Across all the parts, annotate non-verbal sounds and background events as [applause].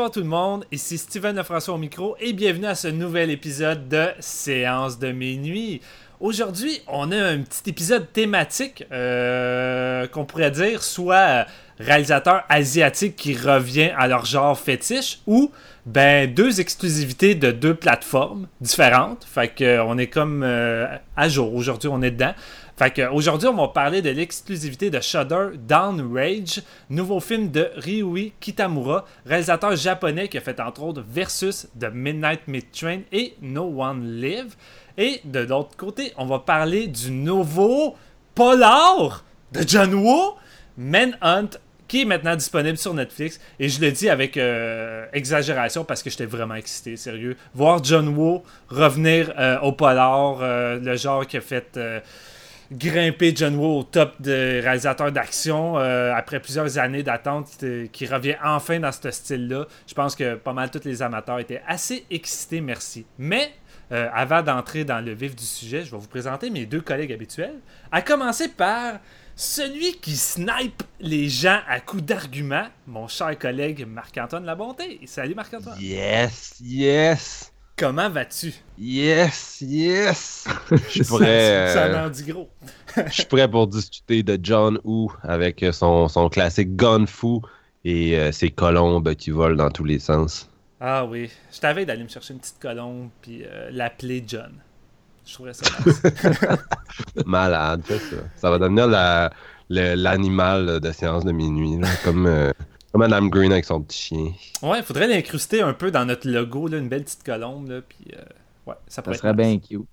Bonsoir tout le monde, ici Steven Lefrançois au micro et bienvenue à ce nouvel épisode de Séance de minuit. Aujourd'hui, on a un petit épisode thématique euh, qu'on pourrait dire soit réalisateur asiatique qui revient à leur genre fétiche ou ben deux exclusivités de deux plateformes différentes. Fait que on est comme euh, à jour. Aujourd'hui, on est dedans. Fait que aujourd'hui, on va parler de l'exclusivité de Shudder Rage, nouveau film de Ryui Kitamura, réalisateur japonais qui a fait entre autres Versus, The Midnight Mid Train et No One Live. Et de l'autre côté, on va parler du nouveau polar de John Woo, Manhunt, qui est maintenant disponible sur Netflix. Et je le dis avec euh, exagération parce que j'étais vraiment excité, sérieux. Voir John Woo revenir euh, au polar, euh, le genre qui a fait grimper John Woo au top de réalisateur d'action euh, après plusieurs années d'attente qui revient enfin dans ce style-là. Je pense que pas mal tous les amateurs étaient assez excités, merci. Mais euh, avant d'entrer dans le vif du sujet, je vais vous présenter mes deux collègues habituels. À commencer par celui qui snipe les gens à coups d'arguments, mon cher collègue Marc-Antoine Labonté. Salut Marc-Antoine. Yes, yes. Comment vas-tu? Yes, yes! [laughs] Je suis prêt. Ça, euh, en dit gros. [laughs] je suis prêt pour discuter de John Woo avec son, son classique Gun Fu et euh, ses colombes qui volent dans tous les sens. Ah oui. Je t'avais d'aller me chercher une petite colombe puis euh, l'appeler John. Je trouverais ça. [laughs] Malade, ça. Ça va devenir l'animal de séance de minuit, comme. Madame Green avec son petit chien. Ouais, il faudrait l'incruster un peu dans notre logo, là, une belle petite colombe. Là, puis, euh, ouais, ça, ça serait bien cute.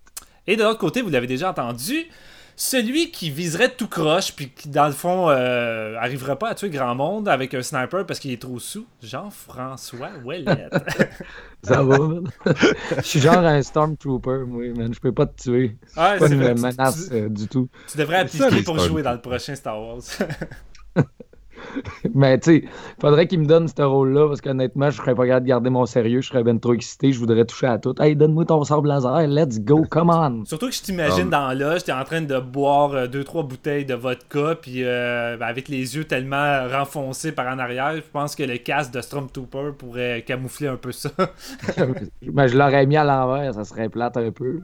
Et de l'autre côté, vous l'avez déjà entendu, celui qui viserait tout croche, puis qui, dans le fond, euh, arriverait pas à tuer grand monde avec un sniper parce qu'il est trop sous, Jean-François Ouellet. [laughs] ça va, man. Je suis genre un Stormtrooper, moi, man. Je peux pas te tuer. Ouais, pas une menace euh, du tout. Tu devrais appliquer pour jouer dans le prochain Star Wars. [laughs] [laughs] Mais tu sais, faudrait qu'il me donne ce rôle-là parce qu'honnêtement, je serais pas capable de garder mon sérieux, je serais bien trop excité, je voudrais toucher à tout. Hey, donne-moi ton sable laser, let's go, come on! [laughs] Surtout que je t'imagine dans l'âge, t'es en train de boire euh, deux, trois bouteilles de vodka, puis euh, ben, avec les yeux tellement renfoncés par en arrière, je pense que le casque de Stormtrooper pourrait camoufler un peu ça. [laughs] Mais je l'aurais mis à l'envers, ça serait plate un peu.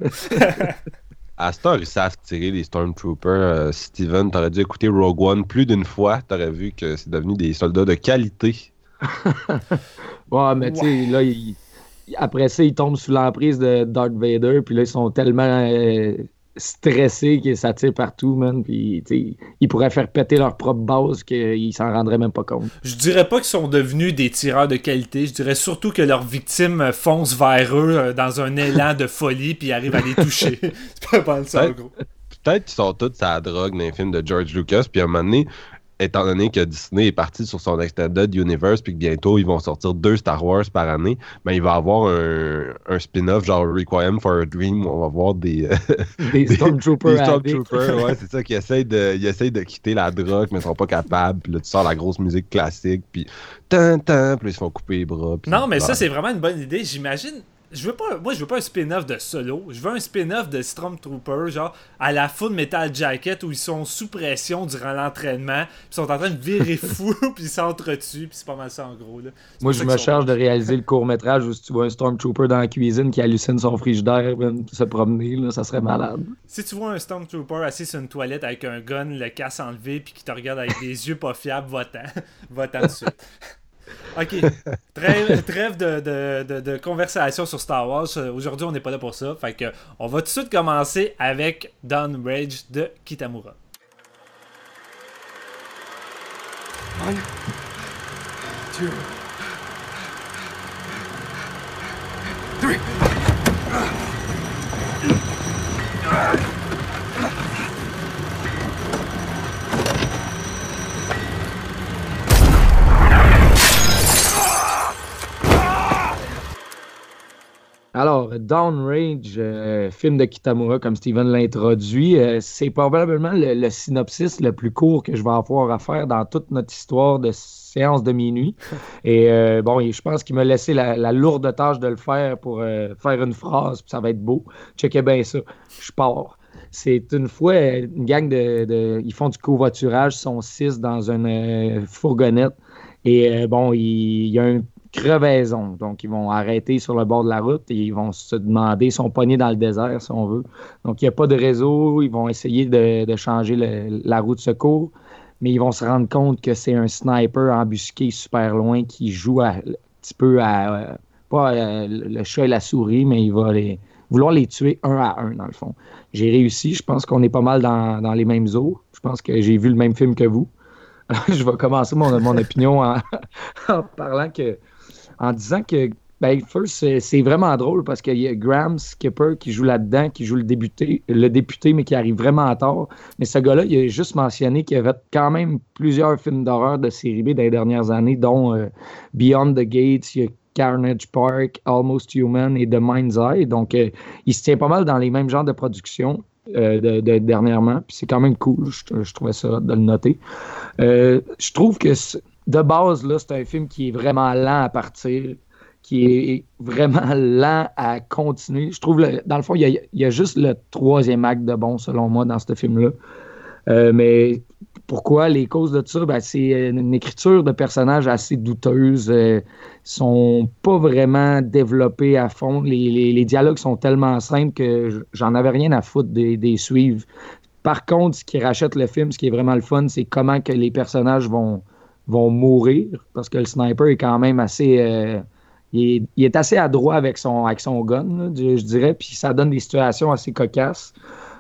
À ce temps, ils savent tirer les Stormtroopers. Euh, Steven, t'aurais dû écouter Rogue One plus d'une fois. T'aurais vu que c'est devenu des soldats de qualité. [laughs] ouais, mais tu sais, là, après ça, ils tombent sous l'emprise de Darth Vader. Puis là, ils sont tellement euh, stressés que ça tire partout, man. Puis, ils pourraient faire péter leur propre base qu'ils s'en rendraient même pas compte. Je dirais pas qu'ils sont devenus des tireurs de qualité. Je dirais surtout que leurs victimes foncent vers eux euh, dans un élan de folie puis arrivent à les toucher. [laughs] C'est pas mal ça, gros. Peut-être qu'ils sont tous à la drogue dans les films de George Lucas, puis à un moment donné, étant donné que Disney est parti sur son Extended Universe, puis que bientôt ils vont sortir deux Star Wars par année, ben, il va avoir un, un spin-off genre Requiem for a Dream où on va voir des. Euh, [laughs] des, Stormtroopers. Des Stormtroopers, ouais, c'est ça, qui essayent de, ils essayent de quitter la drogue, mais ils sont pas capables. Puis là, tu sors la grosse musique classique, puis. Tant, tant, puis ils se font couper les bras. non, mais ça, c'est vraiment une bonne idée. J'imagine je veux pas moi je veux pas un spin-off de solo. Je veux un spin-off de Stormtrooper genre à la Full Metal Jacket où ils sont sous pression durant l'entraînement ils sont en train de virer [laughs] fou [laughs] puis ils s'entretuent puis c'est pas mal ça en gros là. moi je me charge de réaliser le court métrage où si tu vois un Stormtrooper dans la cuisine qui hallucine son frigidaire se promener là, ça serait malade. Si tu vois un Stormtrooper assis sur une toilette avec un gun le casse enlevé puis qui te regarde avec des [laughs] yeux pas fiables va-t'en. Va-t'en dessus [laughs] Ok. Trêve, de, conversation sur Star Wars. Aujourd'hui, on n'est pas là pour ça. Fait que on va tout de suite commencer avec Dawn Rage de Kitamura. One, two, three. Alors, Downrange, euh, film de Kitamura, comme Steven l'a introduit, euh, c'est probablement le, le synopsis le plus court que je vais avoir à faire dans toute notre histoire de séance de minuit. [laughs] Et euh, bon, je pense qu'il m'a laissé la, la lourde tâche de le faire pour euh, faire une phrase, puis ça va être beau. Checkez bien ça. Je pars. C'est une fois une gang de, de- Ils font du covoiturage, ils sont six dans une fourgonnette. Et euh, bon, il, il y a une crevaison. Donc, ils vont arrêter sur le bord de la route et ils vont se demander, ils sont dans le désert, si on veut. Donc, il n'y a pas de réseau. Ils vont essayer de, de changer la route de secours, mais ils vont se rendre compte que c'est un sniper embusqué super loin qui joue un petit peu à. euh, pas euh, le chat et la souris, mais il va les, vouloir les tuer un à un, dans le fond. J'ai réussi. Je pense qu'on est pas mal dans, dans les mêmes eaux. Je pense que j'ai vu le même film que vous. [laughs] je vais commencer mon, mon opinion en [laughs] parlant que, en disant que, ben, first, c'est- vraiment drôle parce qu'il y a Graham Skipper qui joue là-dedans, qui joue le député, le député, mais qui arrive vraiment tard. Mais ce gars-là, il a juste mentionné qu'il y avait quand même plusieurs films d'horreur de série B dans les dernières années, dont euh, Beyond the Gates, il y a Carnage Park, Almost Human et The Mind's Eye. Donc, euh, il se tient pas mal dans les mêmes genres de production euh, de, de- dernièrement. Puis c'est quand même cool. Je, trouvais ça de le noter. Je trouve que de base, là, c'est un film qui est vraiment lent à partir, qui est vraiment lent à continuer. Je trouve, dans le fond, il y, a, juste le troisième acte de bon, selon moi, dans ce film-là. Euh, mais pourquoi les causes de ça? Ben, c'est une écriture de personnages assez douteuse. euh, sont pas vraiment développés à fond. Les, dialogues sont tellement simples que j'en avais rien à foutre des, des. Par contre, ce qui rachète le film, ce qui est vraiment le fun, c'est comment que les personnages vont, vont mourir. Parce que le sniper est quand même assez. euh, il, est, assez adroit avec son, avec son gun, je, je dirais. Puis ça donne des situations assez cocasses.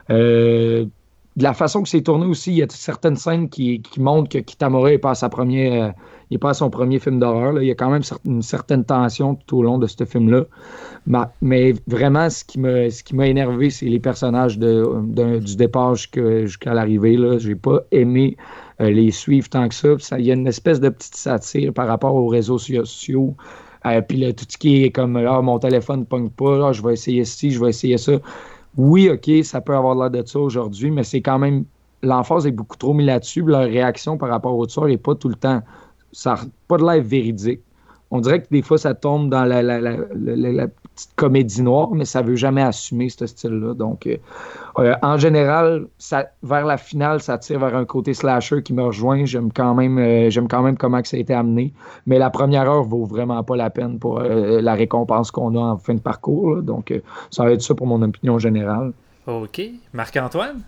Euh, de la façon que c'est tourné aussi, il y a certaines scènes qui, montrent que Kitamura n'est pas à euh, pas à son premier film d'horreur. Il y a quand même une certaine tension tout au long de ce film-là. Ma- Mais vraiment, ce qui m'a énervé, c'est les personnages du départ jusqu'à l'arrivée. là. J'ai pas aimé euh, les suivre tant que ça. Ça- Il y a une espèce de petite satire par rapport aux réseaux sociaux. Euh, puis là, tout ce qui est comme ah, mon téléphone ne pogne pas, ah, je vais essayer ci, je vais essayer ça. Oui, OK, ça peut avoir l'air de ça aujourd'hui, mais c'est quand même. L'emphase est beaucoup trop mise là-dessus. Leur réaction par rapport au tueur n'est pas tout le temps. Ça pas de l'air véridique. On dirait que des fois, ça tombe dans la petite comédie noire, mais ça ne veut jamais assumer ce style-là. Donc, euh, euh, en général, ça, vers la finale, ça tire vers un côté slasher qui me rejoint. J'aime quand même, euh, j'aime quand même comment que ça a été amené. Mais la première heure vaut vraiment pas la peine pour euh, la récompense qu'on a en fin de parcours. là. Donc, euh, ça va être ça pour mon opinion générale. Ok. Marc-Antoine?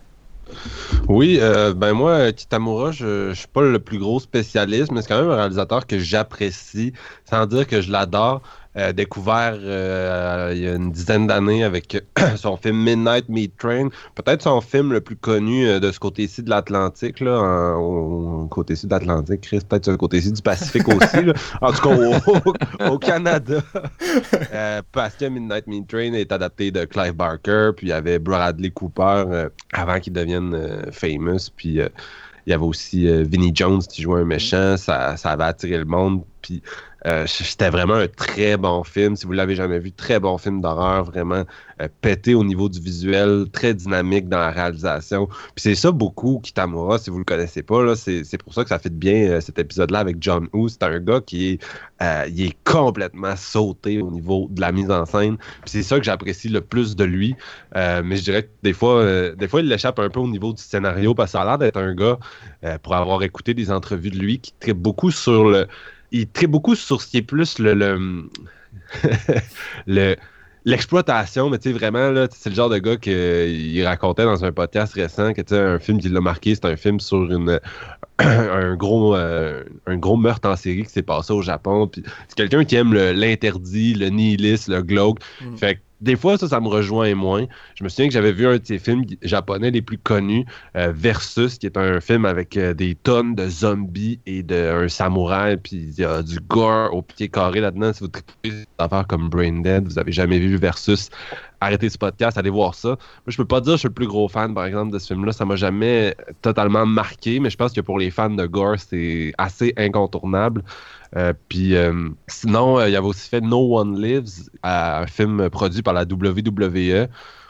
Oui, euh, ben moi, Kitamura, je, je suis pas le plus gros spécialiste, mais c'est quand même un réalisateur que j'apprécie, sans dire que je l'adore. Euh, découvert euh, il y a une dizaine d'années avec [clears throat] son film Midnight Meat Train, peut-être son film le plus connu euh, de ce côté-ci de l'Atlantique, là, en- au, au côté-ci de l'Atlantique, Chris, peut-être sur le côté-ci du Pacifique [laughs] aussi, là. en tout cas au, au Canada. Parce que Midnight Meat Train est adapté de Clive Barker, puis il y avait Bradley Cooper avant qu'il devienne famous, puis euh, il y avait aussi Vinnie Jones qui jouait un méchant, ça, ça avait attiré le monde, puis euh, c'était vraiment un très bon film. Si vous l'avez jamais vu, très bon film d'horreur, vraiment euh, pété au niveau du visuel, très dynamique dans la réalisation. Puis c'est ça beaucoup Kitamura, si vous le connaissez pas, c'est, pour ça que ça fait bien euh, cet épisode-là avec John Woo. C'est un gars qui est, est complètement sauté au niveau de la mise en scène. Puis c'est ça que j'apprécie le plus de lui. Mais je dirais que des fois, des fois, il l'échappe un peu au niveau du scénario parce que ça a l'air d'être un gars, pour avoir écouté des entrevues de lui, qui traite beaucoup sur le. Il traite beaucoup sur ce qui est plus le. le, [laughs] le- L'exploitation, mais tu sais, vraiment, là, c'est le genre de gars qu'il racontait dans un podcast récent que, tu sais, un film qui l'a marqué, c'est un film sur une, [clears throat] un, gros, euh, un gros meurtre en série qui s'est passé au Japon. Puis c'est quelqu'un qui aime le- l'interdit, le nihilisme, le glauque. Mm. Fait que des fois, ça, ça me rejoint moins. Je me souviens que j'avais vu un de ces films japonais les plus connus, euh, Versus, qui est un film avec euh, des tonnes de zombies et d'un samouraï, puis il y a du gore au pied carré là-dedans. Si vous trouvez des affaires comme Brain Dead, vous avez jamais vu Versus, arrêtez ce podcast, allez voir ça. Moi, je peux pas dire que je suis le plus gros fan, par exemple, de ce film-là. Ça m'a jamais totalement marqué, mais je pense que pour les fans de gore, c'est assez incontournable. Euh, puis euh, sinon, euh, il y avait aussi fait No One Lives, un film produit par la WWE.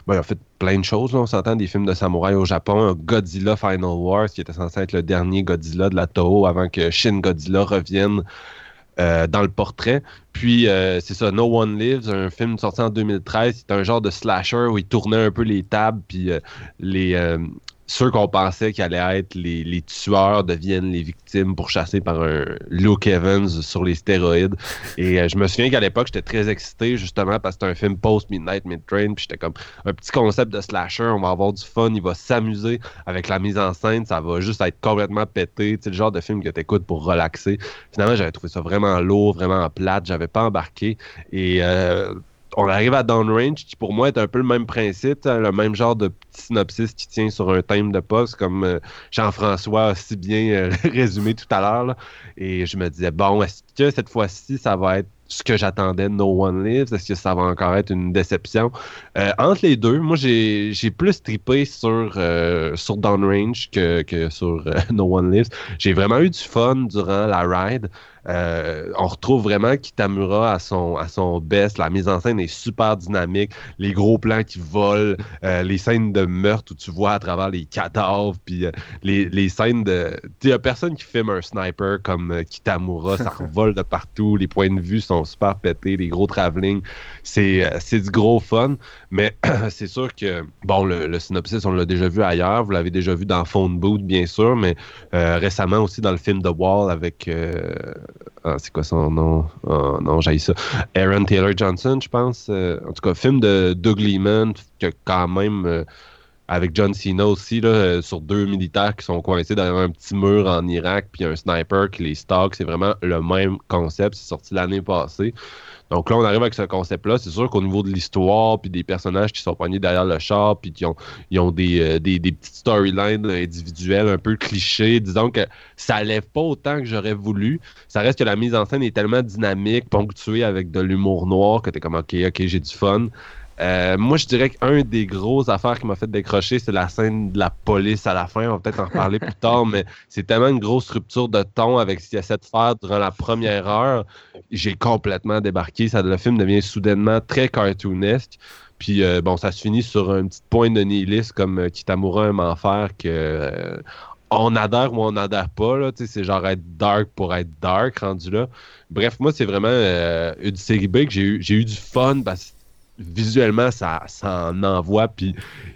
Il a fait plein de choses. on s'entend des films de samouraï au Japon. Godzilla Final Wars, qui était censé être le dernier Godzilla de la Toho avant que Shin Godzilla revienne dans le portrait. Puis, c'est ça, No One Lives, un film sorti en 2013. C'est un genre de slasher où il tournait un peu les tables, puis les, ceux qu'on pensait qu'ils allaient être les, tueurs deviennent les victimes pour chasser par un Luke Evans sur les stéroïdes. Et euh, je me souviens qu'à l'époque, j'étais très excité justement parce que c'était un film post-Midnight Mid-Train. Puis j'étais comme un petit concept de slasher. On va avoir du fun, il va s'amuser avec la mise en scène. Ça va juste être complètement pété. C'est le genre de film que t'écoutes pour relaxer. Finalement, j'avais trouvé ça vraiment lourd, vraiment plate. J'avais pas embarqué. Et. Euh, on arrive à Downrange, qui pour moi est un peu le même principe, le même genre de petit synopsis qui tient sur un thème de poste, comme euh, Jean-François a si bien euh, [laughs] résumé tout à l'heure. Et je me disais, bon, est-ce que cette fois-ci, ça va être ce que j'attendais de No One Lives? Est-ce que ça va encore être une déception? Euh, entre les deux, moi, j'ai plus trippé sur, sur Downrange que, que sur [laughs] No One Lives. J'ai vraiment eu du fun durant la ride. Euh, on retrouve vraiment Kitamura à son, à son best. La mise en scène est super dynamique. Les gros plans qui volent, euh, les scènes de meurtre où tu vois à travers les cadavres, puis euh, les, les, scènes de. Tu a personne qui filme un sniper comme Kitamura. Ça [laughs] revole de partout. Les points de vue sont super pétés. Les gros travelling. C'est du gros fun. Mais [clears throat] c'est sûr que, bon, le, synopsis, on l'a déjà vu ailleurs. Vous l'avez déjà vu dans Phone Boot, bien sûr, mais récemment aussi dans le film The Wall avec ah, c'est quoi son nom? Oh, non, j'ai ça. Aaron Taylor Johnson, je pense. Euh, en tout cas, film de Doug Liman, que quand même, euh, avec John Cena aussi, là, euh, sur deux militaires qui sont coincés derrière un petit mur en Irak, puis un sniper qui les stalk. C'est vraiment le même concept. C'est sorti l'année passée. Donc là, on arrive avec ce concept-là. C'est sûr qu'au niveau de l'histoire, puis des personnages qui sont poignés derrière le char, puis qui ont, ils ont des, euh, des, des, petites storylines individuelles un peu clichés, disons que ça lève pas autant que j'aurais voulu. Ça reste que la mise en scène est tellement dynamique, ponctuée avec de l'humour noir, que t'es comme, OK, OK, j'ai du fun. Euh, moi, je dirais qu'un des grosses affaires qui m'a fait décrocher, c'est la scène de la police à la fin. On va peut-être en reparler plus tard, mais c'est tellement une grosse rupture de ton avec ce qu'il essaie de faire durant la première heure. J'ai complètement débarqué. Ça, le film devient soudainement très cartoonesque. Puis euh, bon, ça se finit sur un petit point de nihilisme comme euh, Kitamura aime en faire que on adhère ou on n'adhère pas. C'est genre être dark pour être dark rendu là. Bref, moi, c'est vraiment une série B que j'ai eu, eu du fun parce visuellement, ça, ça en envoie. Puis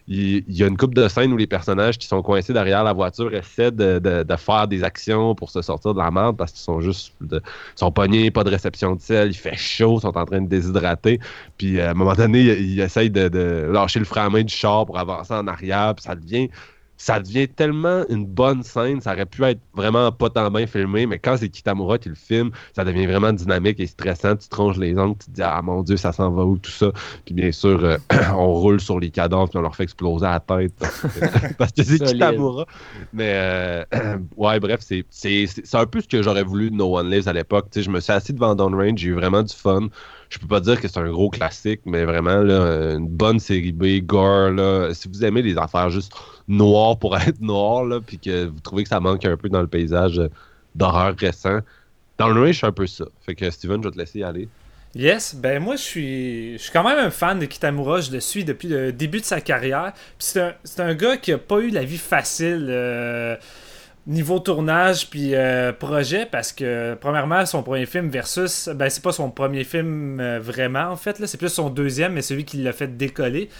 il, y, a une coupe de scènes où les personnages qui sont coincés derrière la voiture essaient de, faire des actions pour se sortir de la merde parce qu'ils sont juste de, sont pognés, pas de réception de sel, il fait chaud, ils sont en train de déshydrater. Puis à un moment donné, ils, essayent de, lâcher le frein à main du char pour avancer en arrière. Puis ça devient ça devient tellement une bonne scène. Ça aurait pu être vraiment pas tant bien filmé, mais quand c'est Kitamura qui le filme, ça devient vraiment dynamique et stressant. Tu tronches les ongles, tu te dis Ah mon Dieu, ça s'en va où, tout ça. Puis bien sûr, euh, [clears throat] on roule sur les cadavres puis on leur fait exploser la tête parce que [laughs] c'est Kitamura. Mais euh, [clears throat] ouais, bref, c'est un peu ce que j'aurais voulu de No One Lives à l'époque. Je me suis assis devant Downrange, j'ai eu vraiment du fun je peux pas dire que c'est un gros classique, mais vraiment là, une bonne série B, gore. Là, si vous aimez les affaires juste noires pour [laughs] être noires, là, puis que vous trouvez que ça manque un peu dans le paysage d'horreur récent, dans le je suis un peu ça. Fait que Steven, je vais te laisser y aller. Yes, ben moi je suis je suis quand même un fan de Kitamura, je le suis depuis le début de sa carrière. c'est un, un, gars qui a pas eu la vie facile. Euh, niveau tournage puis euh, projet parce que premièrement son premier film versus ben c'est pas son premier film euh, vraiment en fait là c'est plus son deuxième mais celui qui l'a fait décoller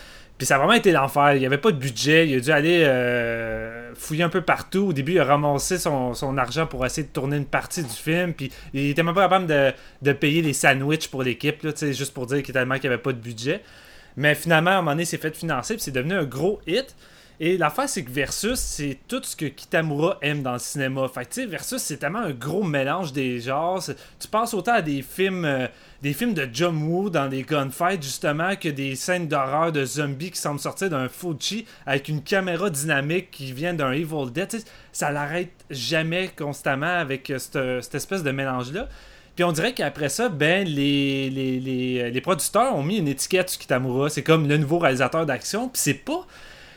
puis ça a vraiment été l'enfer. Il y avait pas de budget. Il a dû aller euh, fouiller un peu partout. Au début il a ramassé son, argent pour essayer de tourner une partie du film. Puis il était même pas capable de, payer les sandwichs pour l'équipe juste pour dire qu'il qu'il n'y avait pas de budget. Mais finalement à un moment donné il s'est fait financer puis c'est devenu un gros hit. Et l'affaire, c'est que Versus, c'est tout ce que Kitamura aime dans le cinéma. Fait tu sais, Versus, c'est tellement un gros mélange des genres. Tu penses autant à des films, euh, des films de John Woo dans des gunfights, justement, que des scènes d'horreur de zombies qui semblent sortir d'un Fuji avec une caméra dynamique qui vient d'un Evil Dead. ça l'arrête jamais constamment avec euh, cette, cette espèce de mélange-là. Puis on dirait qu'après ça, ben, les, les, les, les, producteurs ont mis une étiquette sur Kitamura. C'est comme le nouveau réalisateur d'action. Puis c'est pas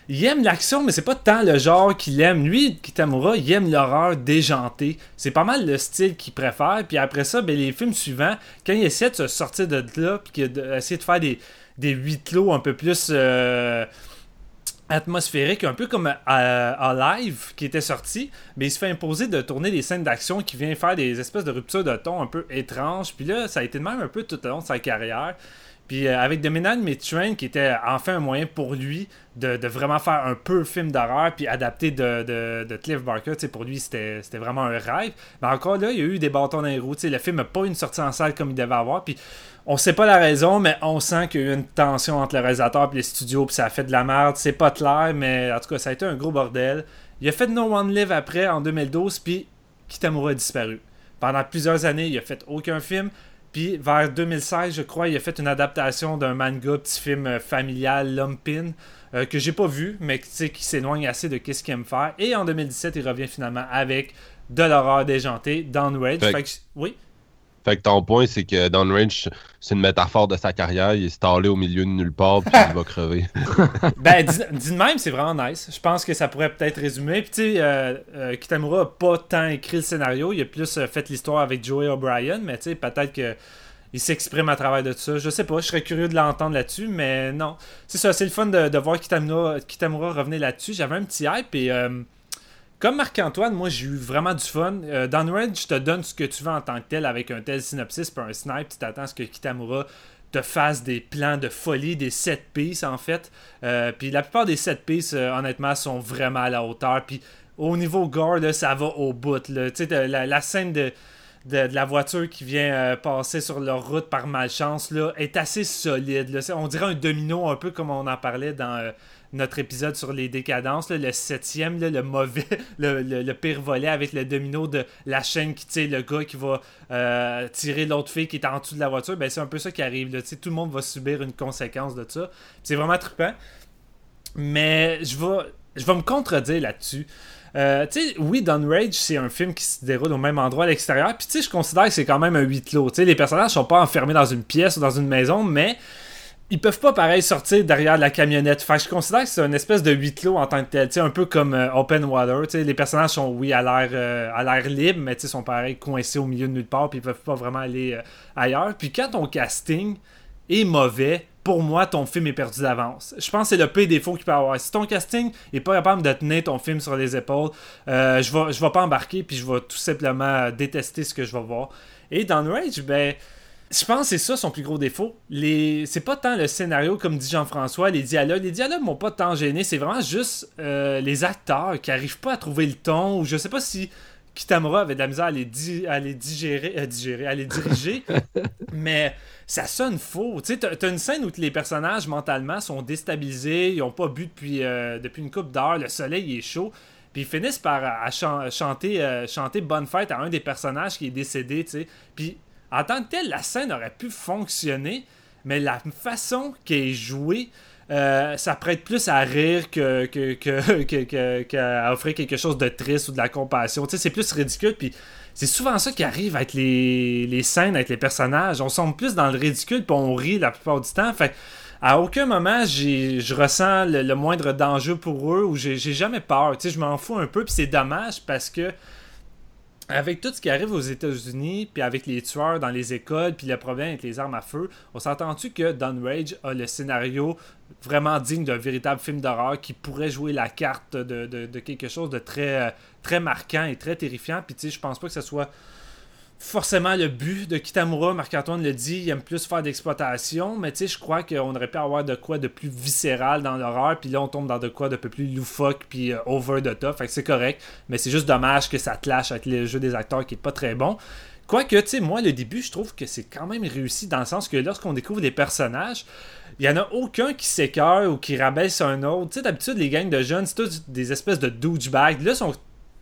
il aime l'action, mais c'est pas tant le genre qu'il aime. Lui, Kitamura, il aime l'horreur déjantée. C'est pas mal le style qu'il préfère. Puis après ça, ben, les films suivants, quand il essaie de se sortir de là, puis d'essayer de faire des, des huit clos un peu plus euh, atmosphériques, un peu comme à, Live qui était sorti, mais il se fait imposer de tourner des scènes d'action qui vient faire des espèces de ruptures de ton un peu étranges. Puis là, ça a été de même un peu tout au long de sa carrière. Puis euh, avec The Midnight Train, qui était enfin un moyen pour lui de, vraiment faire un peu film d'horreur, puis adapté de, de, de Cliff Barker, pour lui c'était vraiment un rêve. Mais encore là, il y a eu des bâtons dans les roues. Le film n'a pas une sortie en salle comme il devait avoir. Puis on sait pas la raison, mais on sent qu'il y a eu une tension entre le réalisateur et les studios, puis ça a fait de la merde. C'est pas clair, mais en tout cas, ça a été un gros bordel. Il a fait No One Live après, en 2012, puis Kitamura a disparu. Pendant plusieurs années, il a fait aucun film. Puis vers 2016, je crois, il a fait une adaptation d'un manga, petit film euh, familial, Lumpin, euh, que j'ai pas vu, mais qui s'éloigne assez de ce qu'il aime faire. Et en 2017, il revient finalement avec de l'horreur déjantée, Downrage. oui? Fait que ton point, c'est que Downrange, c'est une métaphore de sa carrière. Il est installé au milieu de nulle part, puis il va crever. [laughs] ben, dis, de même, c'est vraiment nice. Je pense que ça pourrait peut-être résumer. Puis, tu sais, euh, euh, Kitamura n'a pas tant écrit le scénario. Il a plus euh, fait l'histoire avec Joey O'Brien, mais tu sais, peut-être que. Il s'exprime à travers de ça. Je sais pas, je serais curieux de l'entendre là-dessus, mais non. C'est ça, c'est le fun de, voir Kitamura, Kitamura revenir là-dessus. J'avais un petit hype et comme Marc-Antoine, moi j'ai eu vraiment du fun. Euh, dans Red, je te donne ce que tu veux en tant que tel avec un tel synopsis, puis un snipe, tu t'attends à ce que Kitamura te fasse des plans de folie, des set pieces en fait. Euh, puis la plupart des set pieces, euh, honnêtement, sont vraiment à la hauteur. Puis au niveau gore, ça va au bout. Là. La, la scène de, de, la voiture qui vient passer sur leur route par malchance là, est assez solide. On dirait un domino, un peu comme on en parlait dans notre épisode sur les décadences, le septième, le mauvais, [laughs] le, pire volet avec le domino de la chaîne qui tire le gars qui va euh, tirer l'autre fille qui est en dessous de la voiture, ben c'est un peu ça qui arrive. Là, tout le monde va subir une conséquence de ça. C'est vraiment trippant. Mais je vais, je vais me contredire là-dessus. Euh, oui, Rage, c'est un film qui se déroule au même endroit à l'extérieur. Puis, tu sais, je considère que c'est quand même un huis clos. Les personnages sont pas enfermés dans une pièce ou dans une maison, mais ils peuvent pas pareil sortir derrière la camionnette. Fait je considère que c'est une espèce de huis clos en tant que tel, un peu comme euh, Open Water. les personnages sont oui à l'air euh, libre, mais ils sont pareil coincés au milieu de nulle part, puis ils peuvent pas vraiment aller euh, ailleurs. Puis quand ton casting est mauvais, pour moi, ton film est perdu d'avance. Je pense que c'est le pire défaut qu'il peut avoir. Si ton casting est pas capable de tenir ton film sur les épaules, je vais je vais pas embarquer, puis je vais tout simplement détester ce que je vais voir. Et dans Rage, ben je pense que c'est ça son plus gros défaut. C'est pas tant le scénario, comme dit Jean-François, les dialogues. Les dialogues m'ont pas tant gêné. C'est vraiment juste euh, les acteurs qui arrivent pas à trouver le ton. Ou je sais pas si Kitamura avait de la misère à les, à les digérer, à digérer, à les diriger. [laughs] mais ça sonne faux. Tu sais, t'as une scène où les personnages mentalement sont déstabilisés. Ils ont pas bu depuis, euh, depuis une coupe d'heure. Le soleil est chaud. Puis ils finissent par chanter, euh, chanter Bonne fête à un des personnages qui est décédé, tu sais. Puis en tant que tel, la scène aurait pu fonctionner, mais la façon qu'elle est jouée, euh, ça prête plus à rire que, [laughs] offrir quelque chose de triste ou de la compassion. c'est plus ridicule. Puis c'est souvent ça qui arrive avec les, scènes, avec les personnages. On semble plus dans le ridicule, puis on rit la plupart du temps. Fait à aucun moment, je ressens le, moindre danger pour eux ou j'ai jamais peur. je m'en fous un peu, puis c'est dommage parce que avec tout ce qui arrive aux États-Unis, puis avec les tueurs dans les écoles, puis le problème avec les armes à feu, on s'entend-tu que Don Rage a le scénario vraiment digne d'un véritable film d'horreur qui pourrait jouer la carte de, quelque chose de très, très marquant et très terrifiant? Puis tu sais, je pense pas que ce soit forcément le but de Kitamura. Marc-Antoine le dit, il aime plus faire d'exploitation, mais tu sais, je crois qu'on aurait pu avoir de quoi de plus viscéral dans l'horreur, puis là, on tombe dans de quoi de peu plus loufoque, puis euh, over the top. Fait que c'est correct, mais c'est juste dommage que ça clash avec le jeu des acteurs qui est pas très bon. Quoique, tu sais, moi, le début, je trouve que c'est quand même réussi dans le sens que lorsqu'on découvre des personnages, il y en a aucun qui s'écœure ou qui rabaisse un autre. Tu sais, d'habitude, les gangs de jeunes, c'est tous des espèces de douchebags. Là, ils sont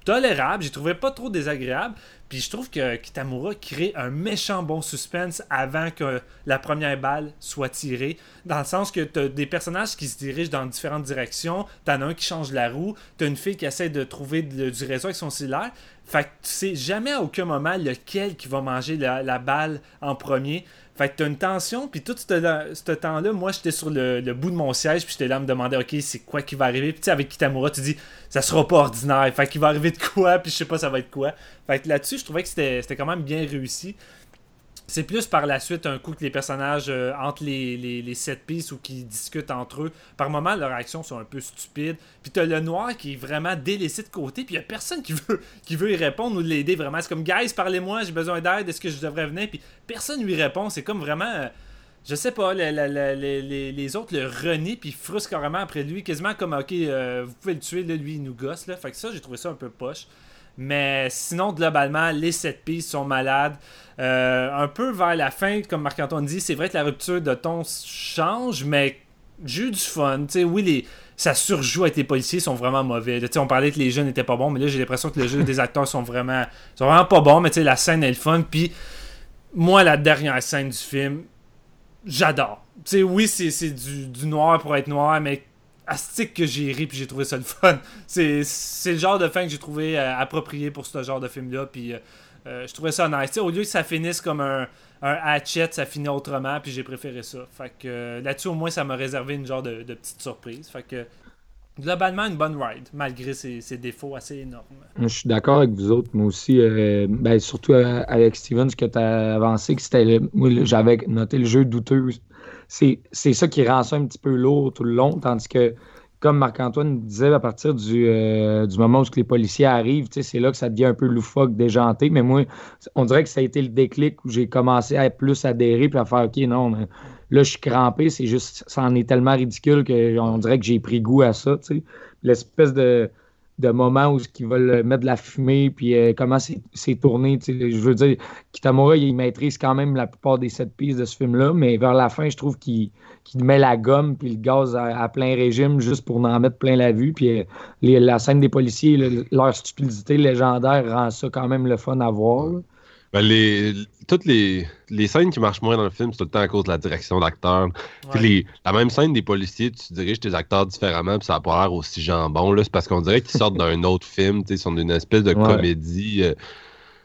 tolérables. J'ai trouvé pas trop désagréable. Puis je trouve que Kitamura crée un méchant bon suspense avant que la première balle soit tirée. Dans le sens que t'as des personnages qui se dirigent dans différentes directions. T'en as un qui change la roue. T'as une fille qui essaie de trouver du réseau avec son cellulaire. Fait que tu sais jamais à aucun moment lequel qui va manger la balle en premier. Fait que t'as une tension, puis tout ce, temps-là, moi j'étais sur le, bout de mon siège, puis j'étais là à me demander, ok, c'est quoi qui va arriver? Puis tu sais, avec Kitamura, tu dis, ça sera pas ordinaire. Fait qu'il va arriver de quoi, puis je sais pas ça va être quoi. Fait que là-dessus, je trouvais que c'était quand même bien réussi. C'est plus par la suite un coup que les personnages euh, entre les, les, les sept pistes ou qui discutent entre eux. Par moments, leurs actions sont un peu stupides. Puis t'as le noir qui est vraiment délaissé de côté. Puis y a personne [laughs] qui veut, y répondre ou l'aider vraiment. C'est comme, guys, parlez-moi, j'ai besoin d'aide, est-ce que je devrais venir? Puis personne lui répond. C'est comme vraiment. Euh, je sais pas, les, les, autres le renient puis frustrent carrément après lui, quasiment comme ok, euh, vous pouvez le tuer, là, lui il nous gosse là. Fait que ça, j'ai trouvé ça un peu poche. Mais sinon, globalement, les 7 pistes sont malades. Euh, un peu vers la fin, comme Marc-Antoine dit, c'est vrai que la rupture de ton change, mais j'ai eu du fun. oui, les, ça surjoue avec les policiers, sont vraiment mauvais. on parlait que les jeunes n'étaient pas bons, mais là, j'ai l'impression que le jeu des acteurs sont vraiment, sont vraiment pas bons. Mais la scène est le fun. Puis, moi, la dernière scène du film, j'adore. oui, c'est du noir pour être noir, mais astique que j'ai ri puis j'ai trouvé ça le fun. [laughs] C'est, le genre de fin que j'ai trouvé euh, approprié pour ce genre de film-là. Puis euh, euh, je trouvais ça nice. au lieu que ça finisse comme un, un hatchet, ça finit autrement. Puis j'ai préféré ça. Fait que là-dessus, au moins, ça m'a réservé une genre de, petite surprise. Fait que globalement, une bonne ride, malgré ses, défauts assez énormes. Je suis d'accord avec vous autres. Moi aussi, ben, surtout avec Steven, ce que tu as avancé, que c'était. Moi, j'avais noté le jeu douteux c'est ça qui rend ça un petit peu lourd tout le long, tandis que, comme Marc-Antoine disait, à partir du, euh, moment où les policiers arrivent, c'est là que ça devient un peu loufoque, déjanté. Mais moi, on dirait que ça a été le déclic où j'ai commencé à être plus adhérer puis à faire OK, non, là, je suis crampé, c'est juste, ça en est tellement ridicule qu'on dirait que j'ai pris goût à ça. L'espèce de de moments où ils veulent mettre de la fumée, puis euh, comment c'est tourné. Je veux dire, Kitamura, il maîtrise quand même la plupart des sept pistes de ce film-là, mais vers la fin, je trouve qu'il met la gomme puis le gaz à, plein régime juste pour en mettre plein la vue. Puis euh, la scène des policiers, leur stupidité légendaire rend ça quand même le fun à voir. Ben, les, toutes les, les, scènes qui marchent moins dans le film, c'est tout le temps à cause de la direction d'acteur. La même scène des policiers, tu diriges tes acteurs différemment, puis ça n'a pas l'air aussi jambon. C'est parce qu'on dirait qu'ils sortent d'un autre film, ils sont d'une espèce de comédie. Euh,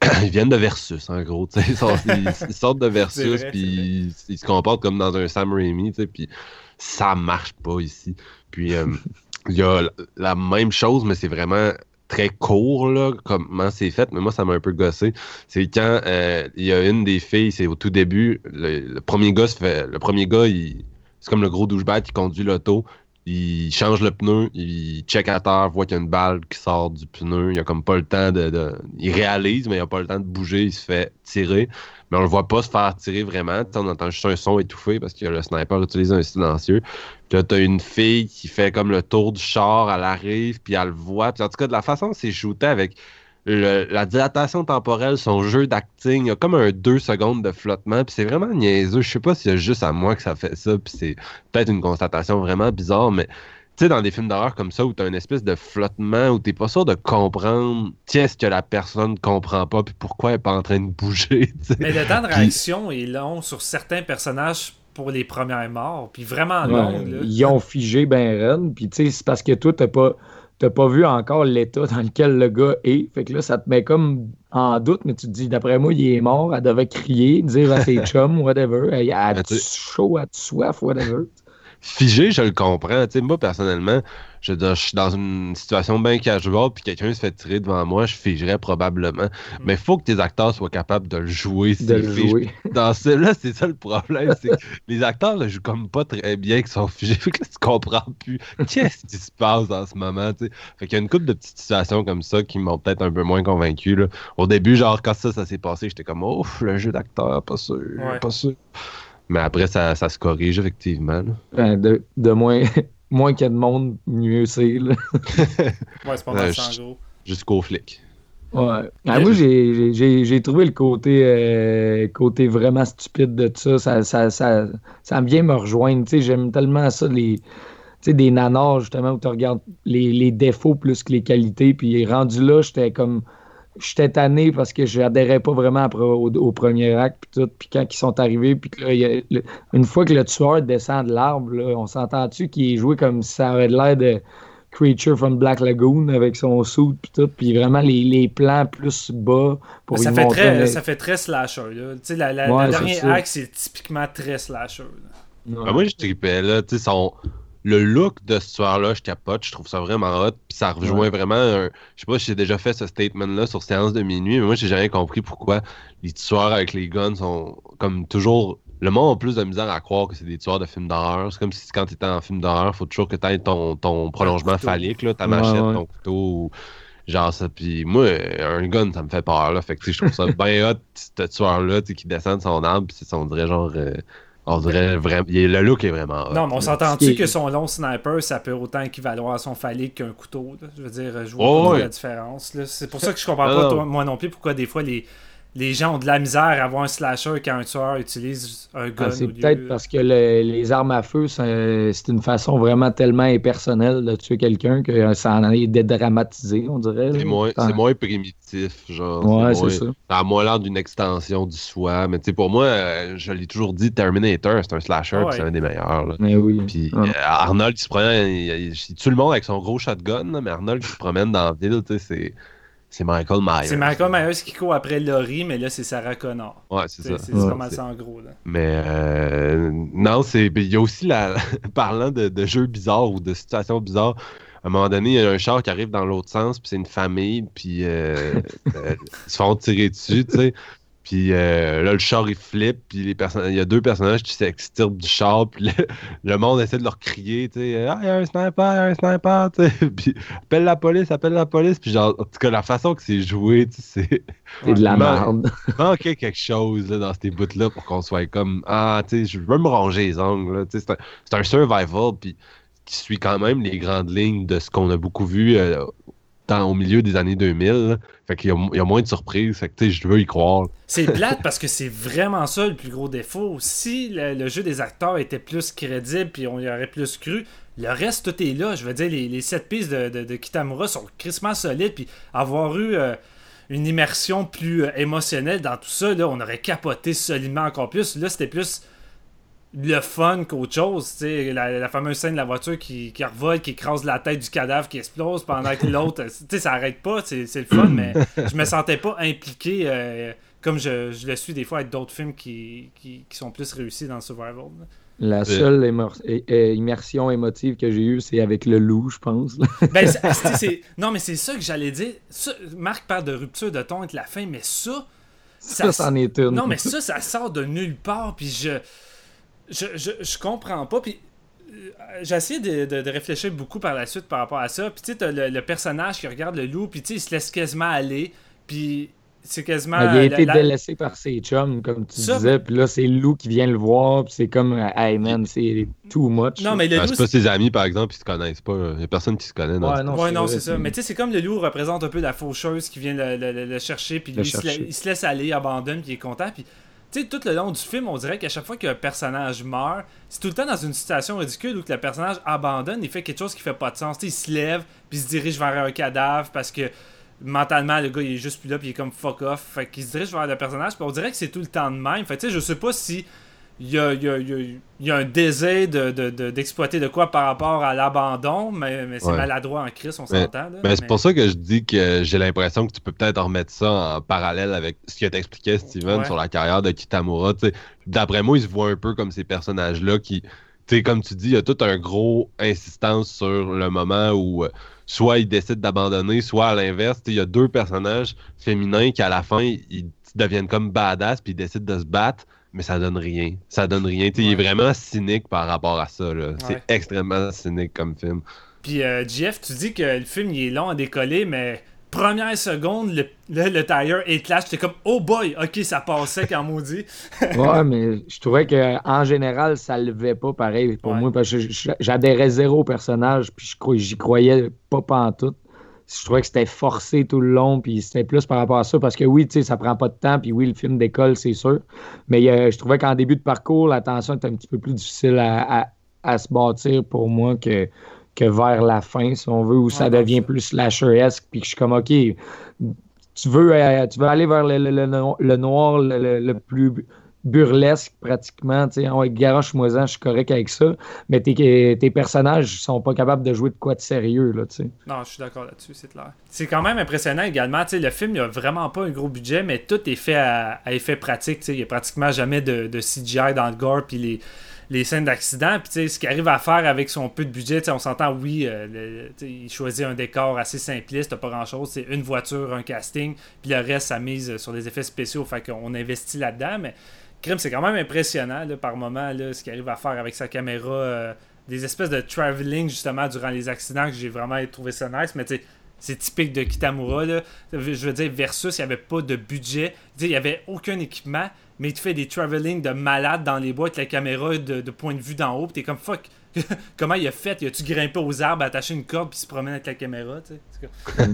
[clears throat] ils viennent de Versus, en gros. Ils, ils, sortent de Versus, puis ils, se comportent comme dans un Sam Raimi, puis ça marche pas ici. Puis euh, il y a la même chose, mais c'est vraiment très court, là, comment c'est fait, mais moi, ça m'a un peu gossé. C'est quand euh, il y a une des filles, c'est au tout début, le, premier gars fait. Le premier gars, c'est comme le gros douchebag qui conduit l'auto. Il change le pneu, il check à terre, voit qu'il y a une balle qui sort du pneu. Il a comme pas le temps de. il réalise, mais il a pas le temps de bouger, il se fait tirer mais on le voit pas se faire tirer vraiment. on entend juste un son étouffé parce que le sniper utilise un silencieux. Puis là, t'as une fille qui fait comme le tour du char, elle arrive, puis elle le voit. Puis en tout cas, de la façon dont c'est shooté avec la dilatation temporelle, son jeu d'acting, il y a comme un deux secondes de flottement, puis c'est vraiment niaiseux. Je sais pas si c'est juste à moi que ça fait ça, puis c'est peut-être une constatation vraiment bizarre, mais tu sais, dans des films d'horreur comme ça, où tu as une espèce de flottement, où t'es pas sûr de comprendre, tiens, ce que la personne comprend pas, puis pourquoi elle est pas en train de bouger. [laughs] Mais le temps de réaction est long sur certains personnages pour les premières morts, puis vraiment long. Ils ont figé ben Ren, puis tu sais, c'est parce que toi, t'as pas t'as pas vu encore l'état dans lequel le gars est. Fait que là, ça te met comme en doute, mais tu te dis, d'après moi, il est mort, elle devait crier, dire à ses [laughs] chums, whatever. Elle a chaud, elle a soif, whatever. Figé, je le comprends. Moi, personnellement, je, suis dans une situation bien casual, puis quelqu'un se fait tirer devant moi, je figerais probablement. Mais il faut que tes acteurs soient capables de le jouer. De le s'ils figent. jouer. [laughs] Dans celui-là, c'est ça le problème. C'est que les acteurs le jouent comme pas très bien, qui sont figés. [laughs] Fait que là, tu comprends plus qu'est-ce qui se passe en ce moment. tu sais. Fait qu'il y a une couple de petites situations comme ça qui m'ont peut-être un peu moins convaincu. Là. Au début, genre, quand ça, ça s'est passé, j'étais comme, ouf, le jeu d'acteur, pas sûr, Ouais. pas sûr. Mais après, ça, ça se corrige, effectivement. Ben, de, de moins, [laughs] moins qu'il y a de monde, mieux c'est. Ouais, c'est pas Ouais, mal je- ça, en gros. Jusqu'au flic. Ouais. Ah, moi, j'ai- j'ai- j'ai j'ai trouvé le côté, euh, côté vraiment stupide de ça. Ça, ça, ça, ça vient me rejoindre. Tu sais, J'aime tellement ça, les, tu sais, des nanars, justement, où tu regardes les, les défauts plus que les qualités. Puis rendu là, j'étais comme. J'étais tanné parce que j'adhérais pas vraiment après, au, au premier acte. Puis tout. Puis quand ils sont arrivés, puis que là, il y a- le- une fois que le tueur descend de l'arbre, là, on s'entend-tu qu'il est joué comme si ça avait l'air de. Creature from Black Lagoon avec son suit puis tout, puis vraiment les, les plans plus bas pour ça, y fait montrer très, ça fait très slasher. Là. Tu sais, la, la, Ouais, le dernier acte, c'est typiquement très slasher. là. Ouais. Ben, moi, je tripais, là, tu sais, son... le look de ce soir-là, je capote, je trouve ça vraiment hot, puis ça rejoint Ouais. vraiment un... Je sais pas si j'ai déjà fait ce statement-là sur Séance de minuit, mais moi, j'ai jamais compris pourquoi les tueurs avec les guns sont comme toujours... Le monde a plus de misère à croire que c'est des tueurs de films d'horreur. C'est comme si quand t'étais en film d'horreur, faut toujours que t'aies ton, ton prolongement phallique, là, ta machette, ouais. ton couteau, ou genre ça. Puis moi, un gun, ça me fait peur, là. Fait que tu sais, je trouve ça [laughs] bien hot, ce tueur-là, tu sais, qui descend de son arbre, puis c'est- on dirait genre... euh, on dirait vraiment... Le look est vraiment hot. Non, mais on s'entend-tu que son long sniper, ça peut autant équivaloir à son phallique qu'un couteau? là? Je veux dire, je vois Oh, pas la différence. C'est pour ça que je comprends pas, toi- moi non plus, pourquoi des fois les, les gens ont de la misère à avoir un slasher quand un tueur utilise un gun. Ah, c'est au lieu- peut-être parce que le- les armes à feu, c'est c'est une façon vraiment tellement impersonnelle de tuer quelqu'un que ça en est dédramatisé, on dirait. C'est moins, Ah, c'est moins primitif, genre. Ouais, c'est ça. Ça a moins l'air d'une extension du soi. Mais tu sais, pour moi, euh, je l'ai toujours dit, Terminator, c'est un slasher, Ouais. c'est un des meilleurs. là. Mais oui. Puis Ouais. euh, Arnold, il se promène, il, il- il tue le monde avec son gros shotgun, là, mais Arnold qui se promène dans la ville, tu sais, c'est, c'est Michael Myers. C'est Michael Myers qui court après Laurie, mais là, c'est Sarah Connor. Ouais, c'est ça. c'est Ouais. mal ça en gros. Là. Mais euh, non, c'est. Il y a aussi la. [laughs] Parlant de, de jeux bizarres ou de situations bizarres, à un moment donné, il y a un char qui arrive dans l'autre sens, puis c'est une famille, puis euh, [laughs] euh, ils se font tirer dessus, tu sais. Puis euh, là, le char, il flippe, puis les il y a deux personnages qui s'extirpent du char, puis le, [laughs] le monde essaie de leur crier, tu sais, « Ah, il y a un sniper, il y a un sniper! » tu sais. [laughs] Puis « Appelle la police, appelle la police! » Puis genre, en tout cas, la façon que c'est joué, tu sais, c'est... [laughs] De la merde. Il manquait quelque chose là, dans ces bouts-là pour qu'on soit comme Ah, tu sais, je veux me ronger les ongles. Tu sais, C'est un, un survival puis qui suit quand même les grandes lignes de ce qu'on a beaucoup vu euh, dans, au milieu des années 2000. là. Fait qu'il y a, il y a moins de surprises. Fait que tu sais, je veux y croire. C'est [laughs] plate parce que c'est vraiment ça le plus gros défaut. Si le, le jeu des acteurs était plus crédible puis on y aurait plus cru, le reste tout est là. Je veux dire, les, les sept pistes de, de, de Kitamura sont crissement solides puis avoir eu euh, une immersion plus euh, émotionnelle dans tout ça, là, on aurait capoté solidement encore plus. Là, c'était plus le fun qu'autre chose. La, la fameuse scène de la voiture qui, qui revole, qui écrase la tête du cadavre, qui explose pendant que l'autre. tu sais, ça arrête pas, c'est c'est le fun, mais je me sentais pas impliqué euh, comme je, je le suis des fois avec d'autres films qui, qui, qui sont plus réussis dans le survival. là. La seule immersion émotive que j'ai eue, c'est avec le loup, je pense. [laughs] Ben, non, mais c'est ça que j'allais dire. Ça, Marc parle de rupture de ton avec la fin, mais ça. Ça, c'en est une. Non, mais ça, ça sort de nulle part, puis je. Je, je, je comprends pas, puis. euh, J'ai essayé de, de- de réfléchir beaucoup par la suite par rapport à ça. Puis tu sais, t'as le, le personnage qui regarde le loup, puis tu sais, il se laisse quasiment aller. Puis c'est quasiment. Il a été la- délaissé par ses chums, comme tu Ça, disais. Puis là, c'est Lou qui vient le voir. Puis c'est comme, hey man, c'est too much. Non, mais le Ah, loup. c'est pas ses amis, par exemple, ils se connaissent pas. Il y a personne qui se connaît. Dans Ouais, ce- non, Ouais, non, vrai, c'est ça. Mais tu sais, c'est comme le loup représente un peu la faucheuse qui vient le, le- le- le chercher, puis lui, Le il se, la- chercher. il se laisse aller, abandonne, puis il est content. Puis, tu tout le long du film, on dirait qu'à chaque fois qu'un personnage meurt, c'est tout le temps dans une situation ridicule où que le personnage abandonne, il fait quelque chose qui fait pas de sens. Il se lève, puis se dirige vers un cadavre parce que mentalement, le gars, il est juste plus là, puis il est comme fuck off. Fait qu'il se dirige vers le personnage, puis on dirait que c'est tout le temps de même. Fait tu sais, je sais pas si. Il y a, il y a- il y a- il y a un désir de- de- de- d'exploiter de, quoi par rapport à l'abandon, mais, mais c'est Ouais. maladroit en crise, on s'entend. Ben, c'est Mais- pour ça que je dis que j'ai l'impression que tu peux peut-être remettre ça en parallèle avec ce que t'expliquais, Steven, Ouais. sur la carrière de Kitamura. D'après moi, il se voit un peu comme ces personnages-là qui, tu comme tu dis, il y a tout un gros insistance sur le moment où euh, soit ils décident d'abandonner, soit à l'inverse. Il y a deux personnages féminins qui, à la fin, ils deviennent comme badass puis ils décident de se battre, mais ça donne rien. Ça donne rien. Il est vraiment cynique par rapport à ça. C'est extrêmement cynique comme film. Puis, euh, Jeff, tu dis que le film il est long à décoller, mais première seconde, le, le, le tire éclate. J'étais comme, oh boy, ok, ça passait quand maudit. [laughs] ouais, mais je trouvais qu'en général, ça levait pas pareil pour moi parce que j'adhérais zéro au personnage, puis j'y croyais pas tout. Je trouvais que c'était forcé tout le long, puis c'était plus par rapport à ça, parce que oui, tu sais, ça prend pas de temps, puis oui, le film décolle, c'est sûr. Mais euh, je trouvais qu'en début de parcours, la tension était un petit peu plus difficile à, à se bâtir pour moi que, que vers la fin, si on veut, où ça devient plus slasher-esque, puis je suis comme, OK, tu veux, euh, tu veux aller vers le, le, noir le, plus burlesque pratiquement, tu sais, ouais, garoche-moi je suis correct avec ça, mais tes, tes personnages sont pas capables de jouer de quoi de sérieux, là, tu sais. Non, je suis d'accord là-dessus, c'est clair. C'est quand même impressionnant également, tu sais, le film, il a vraiment pas un gros budget, mais tout est fait à, effet pratique, tu sais, il y a pratiquement jamais de, de CGI dans le gore, puis les les scènes d'accident. Puis ce qu'il arrive à faire avec son peu de budget, on s'entend, oui, euh, il choisit un décor assez simpliste, pas grand-chose. C'est une voiture, un casting, puis le reste, ça mise sur des effets spéciaux. Fait qu'on investit là-dedans. Mais C'est quand même impressionnant par moment ce qu'il arrive à faire avec sa caméra. Euh, des espèces de travelling justement durant les accidents que j'ai vraiment trouvé ça nice. Mais tu c'est typique de Kitamura. Je veux dire, versus, il n'y avait pas de budget. Il n'y avait aucun équipement mais tu fais des travelling de malade dans les bois avec la caméra de, point de vue d'en haut, pis t'es comme fuck. [laughs] Comment il a fait? Il a-tu grimpé aux arbres, attaché une corde, puis se promène avec la caméra tu? [laughs]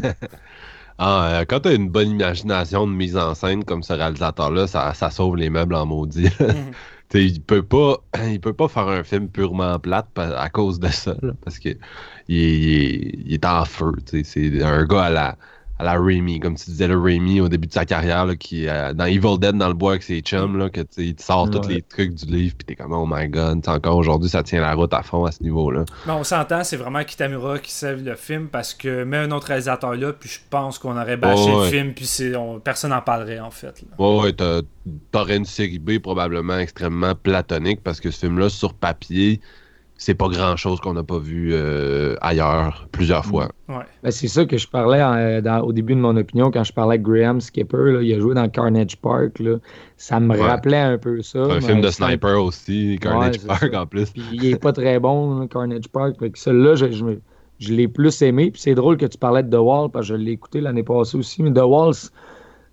ah, euh, quand t'as une bonne imagination de mise en scène comme ce réalisateur-là, ça, ça, sauve les meubles en maudit. Mhm. [laughs] il peut pas [clears throat] il peut pas faire un film purement plate à cause de ça, parce que il est, il est en feu. C'est un gars à la à la Raimi, comme tu disais, le Raimi au début de sa carrière, qui euh, dans Evil Dead dans le bois avec ses chums, là, que il te sort tous les trucs du livre, puis t'es comme oh my god, encore aujourd'hui ça tient la route à fond à ce niveau-là. Mais on s'entend, c'est vraiment Kitamura qui sève le film parce que met un autre réalisateur là, puis je pense qu'on aurait bâché le film, puis personne n'en parlerait en fait. Ouais, ouais, t'aurais une série B probablement extrêmement platonique parce que ce film-là, sur papier, c'est pas grand chose qu'on n'a pas vu euh, ailleurs plusieurs fois. Ben, c'est ça que je parlais euh, au début de mon opinion quand je parlais avec Graham Skipper. il a joué dans Carnage Park. Ça me rappelait un peu ça. un film de sniper aussi, Carnage Park en plus. il est pas très bon, Carnage Park. Celui-là, je, je, l'ai plus aimé. Puis c'est drôle que tu parlais de The Wall parce que je l'ai écouté l'année passée aussi. Mais The Walls,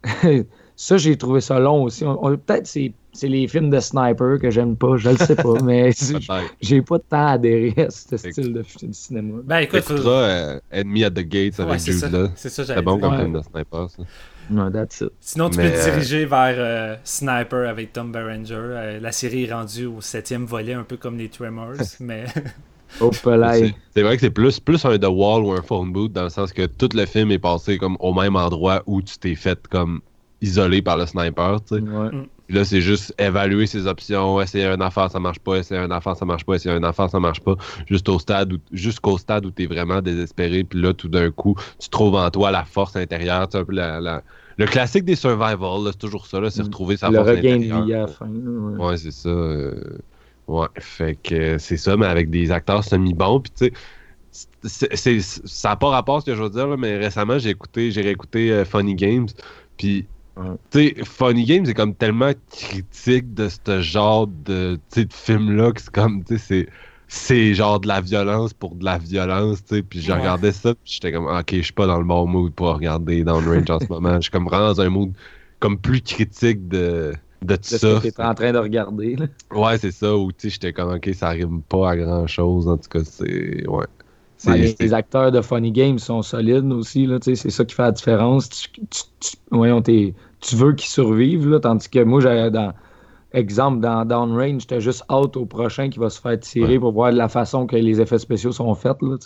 [laughs] ça, j'ai trouvé ça long aussi. Peut-être c'est c'est les films de sniper que j'aime pas, je le sais pas, [laughs] mais j'ai pas de temps à adhérer à ce style de, cinéma. Ben écoute, tu euh, Enemy at the Gates avec Jude là. C'est ça, C'est bon comme film de sniper, ça. No, that's it. Sinon, tu peux te euh, diriger vers euh, Sniper avec Tom Berenger. la série est rendue au septième volet, un peu comme les Tremors, [laughs] mais. [laughs] c'est vrai que c'est plus, plus un The Wall ou un Phone Boot dans le sens que tout le film est passé comme au même endroit où tu t'es fait comme isolé par le sniper, tu sais. Ouais. Mm là, c'est juste évaluer ses options, essayer un affaire, ça marche pas, essayer un affaire, ça marche pas, essayer un affaire, ça marche pas, juste au stade jusqu'au stade où tu es vraiment désespéré, puis là, tout d'un coup, tu trouves en toi la force intérieure, un peu la, le classique des survival, c'est toujours ça, c'est mm. retrouver sa force intérieure. Vie à la fin, ouais, c'est ça. Euh, ouais, fait que c'est ça, mais avec des acteurs semi-bons, puis tu sais, ça n'a pas rapport à ce que je veux dire, mais récemment, j'ai écouté, j'ai réécouté euh, Funny Games, puis tu sais, Funny Games c'est comme tellement critique de ce genre de, de film-là que c'est comme, tu sais, c'est genre de la violence pour de la violence, tu sais. Puis j'ai regardé ça, puis j'étais comme, ok, je suis pas dans le bon mood pour regarder Downrange en ce moment. Je suis comme vraiment dans un mood comme plus critique de, de tout ça. Que t'es en train de regarder, là. Ouais, c'est ça, ou tu sais, j'étais comme, ok, ça arrive pas à grand chose, en tout cas, c'est. Ouais. les, acteurs de Funny Games sont solides aussi, là, c'est ça qui fait la différence. Tu, tu, voyons, t'es tu veux qu'ils survivent, là, tandis que moi, j'avais dans. Exemple, dans Downrange, j'étais juste out au prochain qui va se faire tirer pour voir la façon que les effets spéciaux sont faits. Là,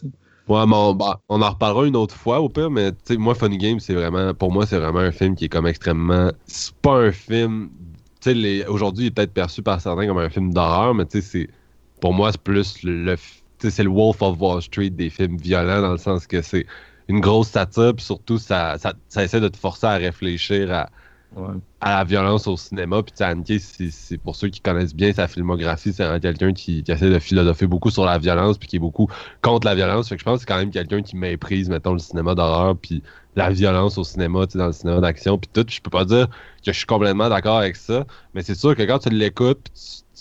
Ouais, mais bah, on, en reparlera une autre fois au pire, mais moi, Funny Game, c'est vraiment, pour moi, c'est vraiment un film qui est comme extrêmement. C'est pas un film. Aujourd'hui, il est peut-être perçu par certains comme un film d'horreur, mais c'est. Pour moi, c'est plus le. c'est le Wolf of Wall Street des films violents dans le sens que c'est une grosse satire, puis surtout, ça, ça, ça, essaie de te forcer à réfléchir à À la violence au cinéma. Puis, Haneke, c'est pour ceux qui connaissent bien sa filmographie, c'est quelqu'un qui, qui essaie de philosopher beaucoup sur la violence, puis qui est beaucoup contre la violence. Fait que je pense que c'est quand même quelqu'un qui méprise, mettons, le cinéma d'horreur, puis la violence au cinéma, dans le cinéma d'action, puis tout. Je peux pas dire que je suis complètement d'accord avec ça, mais c'est sûr que quand tu l'écoutes,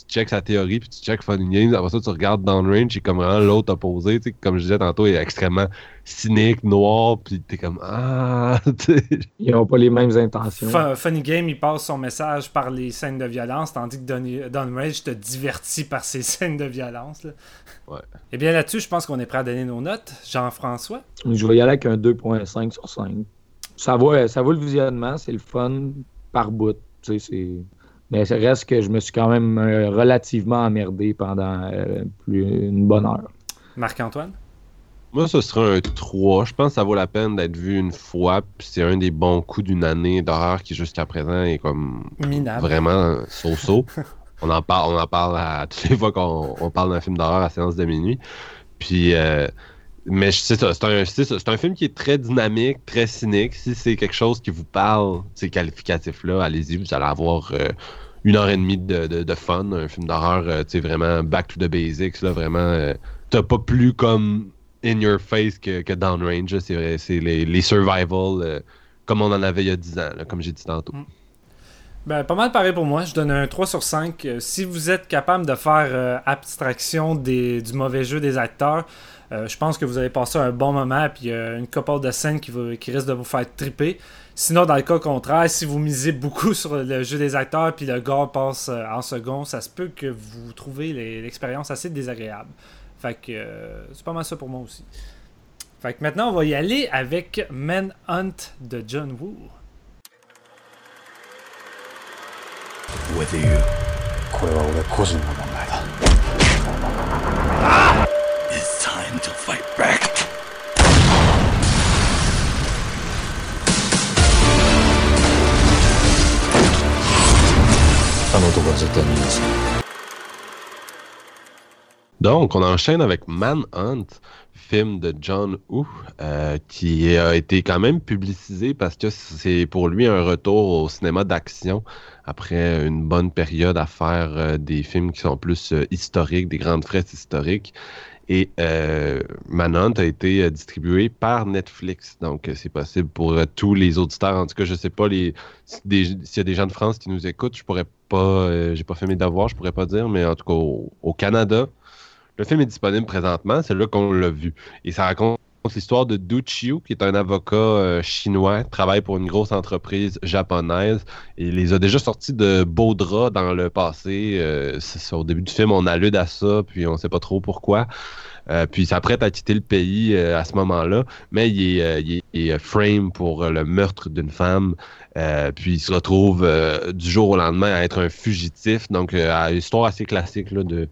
tu, checks sa théorie, puis tu checks Funny Games, après ça, tu regardes Downrange, et comme vraiment l'autre opposé, tu sais, comme je disais tantôt, il est extrêmement cynique, noir, puis t'es comme Ah. [laughs] Ils n'ont pas les mêmes intentions. Fun- Funny Game, il passe son message par les scènes de violence, tandis que Don, Rage te divertit par ses [laughs] scènes de violence. Là. Ouais. Et bien là-dessus, je pense qu'on est prêt à donner nos notes. Jean-François? Je vais y aller avec un 2.5 sur 5. Ça vaut, ça vaut le visionnement, c'est le fun par bout. tu sais, c'est- Mais ça reste que je me suis quand même euh, relativement emmerdé pendant euh, plus une bonne heure. Marc-Antoine? Moi, ce serait un 3. Je pense que ça vaut la peine d'être vu une fois. Puis c'est un des bons coups d'une année d'horreur qui, jusqu'à présent, est comme Minable. vraiment so-so. [laughs] on, en parle, on en parle à [laughs] toutes les fois qu'on on parle d'un film d'horreur à séance de minuit. Puis, euh, mais je- c'est ça, c'est un, c'est un film qui est très dynamique, très cynique. Si c'est quelque chose qui vous parle, ces qualificatifs-là, allez-y, vous allez avoir euh, une heure et demie de, fun. Un film d'horreur, euh, tu sais, vraiment back to the basics, là, vraiment. euh, T'as pas plus comme in your face que, que Downrange. C'est vrai, c'est les, survival euh, comme on en avait il y a 10 ans, là, comme j'ai dit tantôt. Ben, pas mal pareil pour moi. Je donne un 3 sur 5. Euh, si vous êtes capable de faire abstraction du mauvais jeu des acteurs, je pense que vous allez passer un bon moment. Puis une couple de scènes qui, va- qui risque de vous faire triper. Sinon, dans le cas contraire, si vous misez beaucoup [laughs] sur le jeu des acteurs puis le gars passe euh, en second, ça se peut que vous trouvez l'expérience assez désagréable. Fait que euh, c'est pas mal ça pour moi aussi. Fait que maintenant, on va y aller avec Manhunt de John Woo. With you. It's time to. あの男は絶対に言います Donc, on enchaîne avec Manhunt, film de John Woo, euh, qui a été quand même publicisé parce que c'est pour lui un retour au cinéma d'action après une bonne période à faire euh, des films qui sont plus euh, historiques, des grandes fresques historiques. Et euh, Manhunt a été euh, distribué par Netflix. Donc, euh, c'est possible pour tous les auditeurs. En tout cas, je sais pas s'il y a des gens de France qui nous écoutent, je pourrais pas, j'ai pas fait mes devoirs, je pourrais pas dire, mais en tout cas, au Canada, le film est disponible présentement, c'est là qu'on l'a vu. Et ça raconte l'histoire de Du Chiu, qui est un avocat euh, chinois, travaille pour une grosse entreprise japonaise. Et il les a déjà sortis de beaux draps dans le passé. Euh, c'est au début du film, on allude à ça, puis on sait pas trop pourquoi. Euh, puis il s'apprête à quitter le pays à ce moment-là, mais il est, frame pour le meurtre d'une femme. Puis il se retrouve du jour au lendemain à être un fugitif. Donc, histoire assez classique là, de,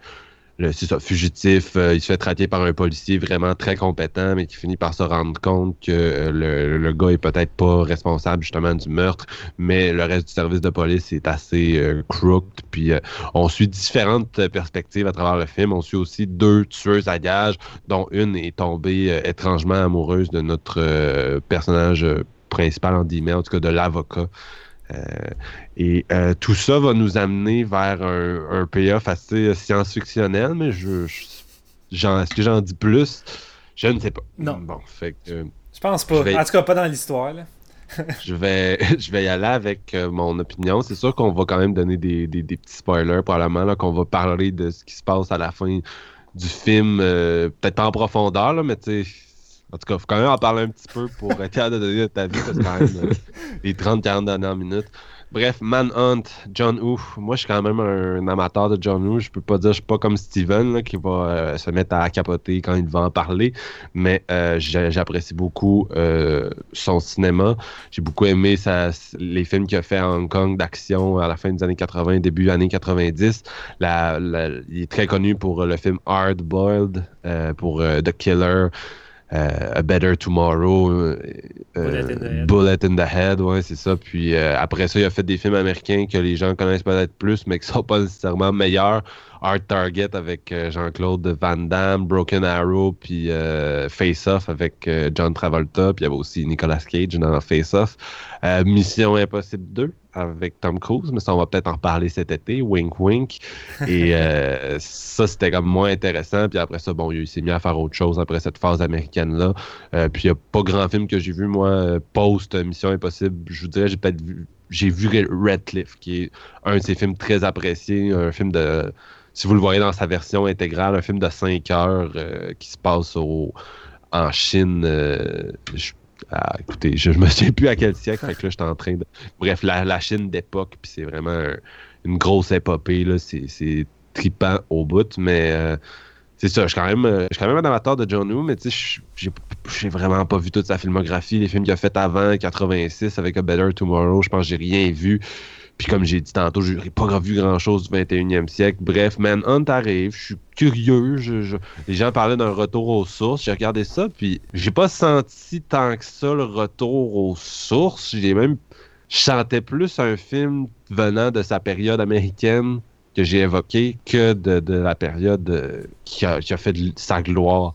c'est ça, fugitif, euh, il se fait traquer par un policier vraiment très compétent, mais qui finit par se rendre compte que euh, le, le gars est peut-être pas responsable justement du meurtre, mais le reste du service de police est assez euh, crooked. Puis euh, on suit différentes perspectives à travers le film. On suit aussi deux tueuses à gages, dont une est tombée euh, étrangement amoureuse de notre personnage principal, en guillemets, en tout cas de l'avocat. Euh, et euh, tout ça va nous amener vers un, un payoff assez science-fictionnel, mais je, est-ce que j'en dis plus? Je ne sais pas. Non. Bon, fait que Je pense pas. Je vais- En tout cas, pas dans l'histoire. [laughs] je vais, je vais y aller avec euh, mon opinion. C'est sûr qu'on va quand même donner des, des- des petits spoilers, probablement, là, qu'on va parler de ce qui se passe à la fin du film, euh, peut-être pas en profondeur, là, mais tu sais, en tout cas, faut quand même en parler un petit peu pour être capable de donner ta vie, parce que quand même euh, les 30-40 dernières minutes. Bref, Manhunt, John Woo. Moi, je suis quand même un, amateur de John Woo. Je peux pas dire, je suis pas comme Steven qui va euh, se mettre à capoter quand il va en parler, mais euh, j'a- j'apprécie beaucoup son cinéma. J'ai beaucoup aimé les films qu'il a fait à Hong Kong d'action à la fin des années 80, début années 90. La- la- il est très connu pour le film Hard Boiled, pour The Killer. Euh, A Better Tomorrow, euh, Bullet in the Head. Bullet in the Head, ouais, c'est ça. Puis euh, après ça, il a fait des films américains que les gens connaissent peut-être plus, mais qui sont pas nécessairement meilleurs. Art Target avec euh, Jean-Claude Van Damme, Broken Arrow, puis euh, Face Off avec euh, John Travolta, puis il y avait aussi Nicolas Cage dans Face Off. Mission Impossible 2 avec Tom Cruise, mais ça, on va peut-être en reparler cet été, wink wink. Et [laughs] ça, c'était comme moins intéressant. Puis après ça, bon, il s'est mis à faire autre chose après cette phase américaine-là. puis il n'y a pas grand film que j'ai vu, moi, post Mission Impossible. Je vous dirais, j'ai peut-être vu j'ai vu Red Cliff, qui est un de ses films très appréciés, un film de si vous le voyez dans sa version intégrale, un film de 5 heures euh, qui se passe au, en Chine. Euh, ah, écoutez, je, ne me souviens plus à quel siècle, fait que là, j'étais en train de. Bref, la, Chine d'époque, puis c'est vraiment une grosse épopée, là. C'est tripant au bout, mais. Euh, c'est ça, je suis quand même, je suis quand même un amateur de John Woo, mais tu sais, j'ai vraiment pas vu toute sa filmographie, les films qu'il a fait avant 86 avec A Better Tomorrow, je pense que j'ai rien vu. Puis comme j'ai dit tantôt, je n'ai pas vu grand-chose du 21e siècle. Bref, Manhunt arrive, je suis curieux. Les gens parlaient d'un retour aux sources. J'ai regardé ça, puis j'ai pas senti tant que ça le retour aux sources. J'ai même... Je sentais plus un film venant de sa période américaine que j'ai évoqué que de, la période euh, qui, a, fait sa gloire.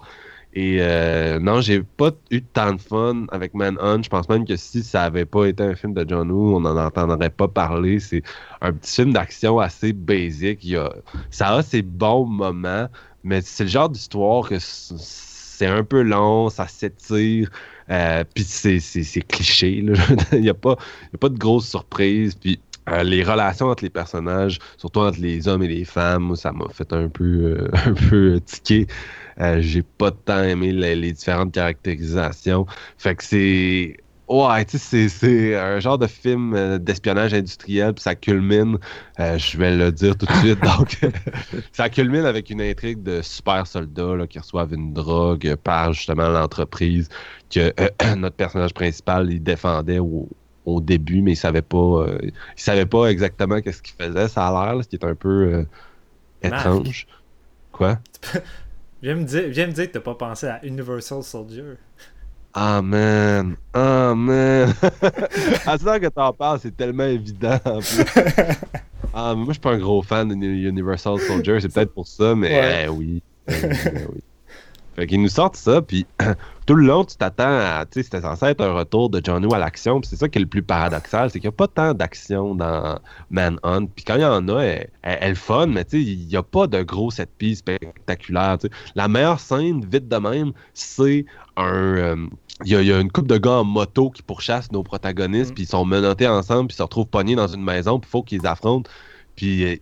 Et euh, non, j'ai pas eu tant de fun avec Manhunt. Je pense même que si ça avait pas été un film de John Woo, on n'en entendrait pas parler. C'est un petit film d'action assez basique. Il a, ça a ses bons moments, mais c'est le genre d'histoire que c'est un peu long, ça s'étire. Euh, puis c'est, cliché. [laughs] il n'y a, pas, a pas de grosses surprises. Puis euh, les relations entre les personnages, surtout entre les hommes et les femmes, ça m'a fait un peu, euh, [laughs] un peu tiquer. Euh, j'ai pas tant aimé les, différentes caractérisations. Fait que c'est. Ouais, tu sais, c'est un genre de film d'espionnage industriel, puis ça culmine, je vais le dire tout de suite, [laughs] donc [laughs] ça culmine avec une intrigue de super soldats qui reçoivent une drogue par justement l'entreprise que [clears throat] notre personnage principal il défendait au, au début, mais il savait pas, euh, il savait pas exactement qu'est-ce qu'il faisait. Ça a l'air, ce qui est un peu euh, étrange. Quoi? [laughs] viens, me dire, viens me dire que t'as pas pensé à Universal Soldier. Ah man! Ah man! [laughs] à ça que t'en parles, c'est tellement évident en plus. [laughs] Ah, moi je suis pas un gros fan de Universal Soldier, c'est peut-être pour ça, mais eh oui. Eh eh oui. Fait qu'ils nous sortent ça, puis [clears throat] tout le long, tu t'attends à. Tu sais, c'était censé être un retour de Johnny à l'action, puis c'est ça qui est le plus paradoxal, c'est qu'il n'y a pas tant d'action dans Manhunt. Puis quand il y en a, elle, elle, fun, mais tu sais, il n'y a pas de gros set piece spectaculaire. La meilleure scène, vite de même, c'est un. Euh, il y, a, une couple de gars en moto qui pourchassent nos protagonistes, mm. puis ils sont menottés ensemble, puis ils se retrouvent pognés dans une maison, puis il faut qu'ils affrontent. Puis euh,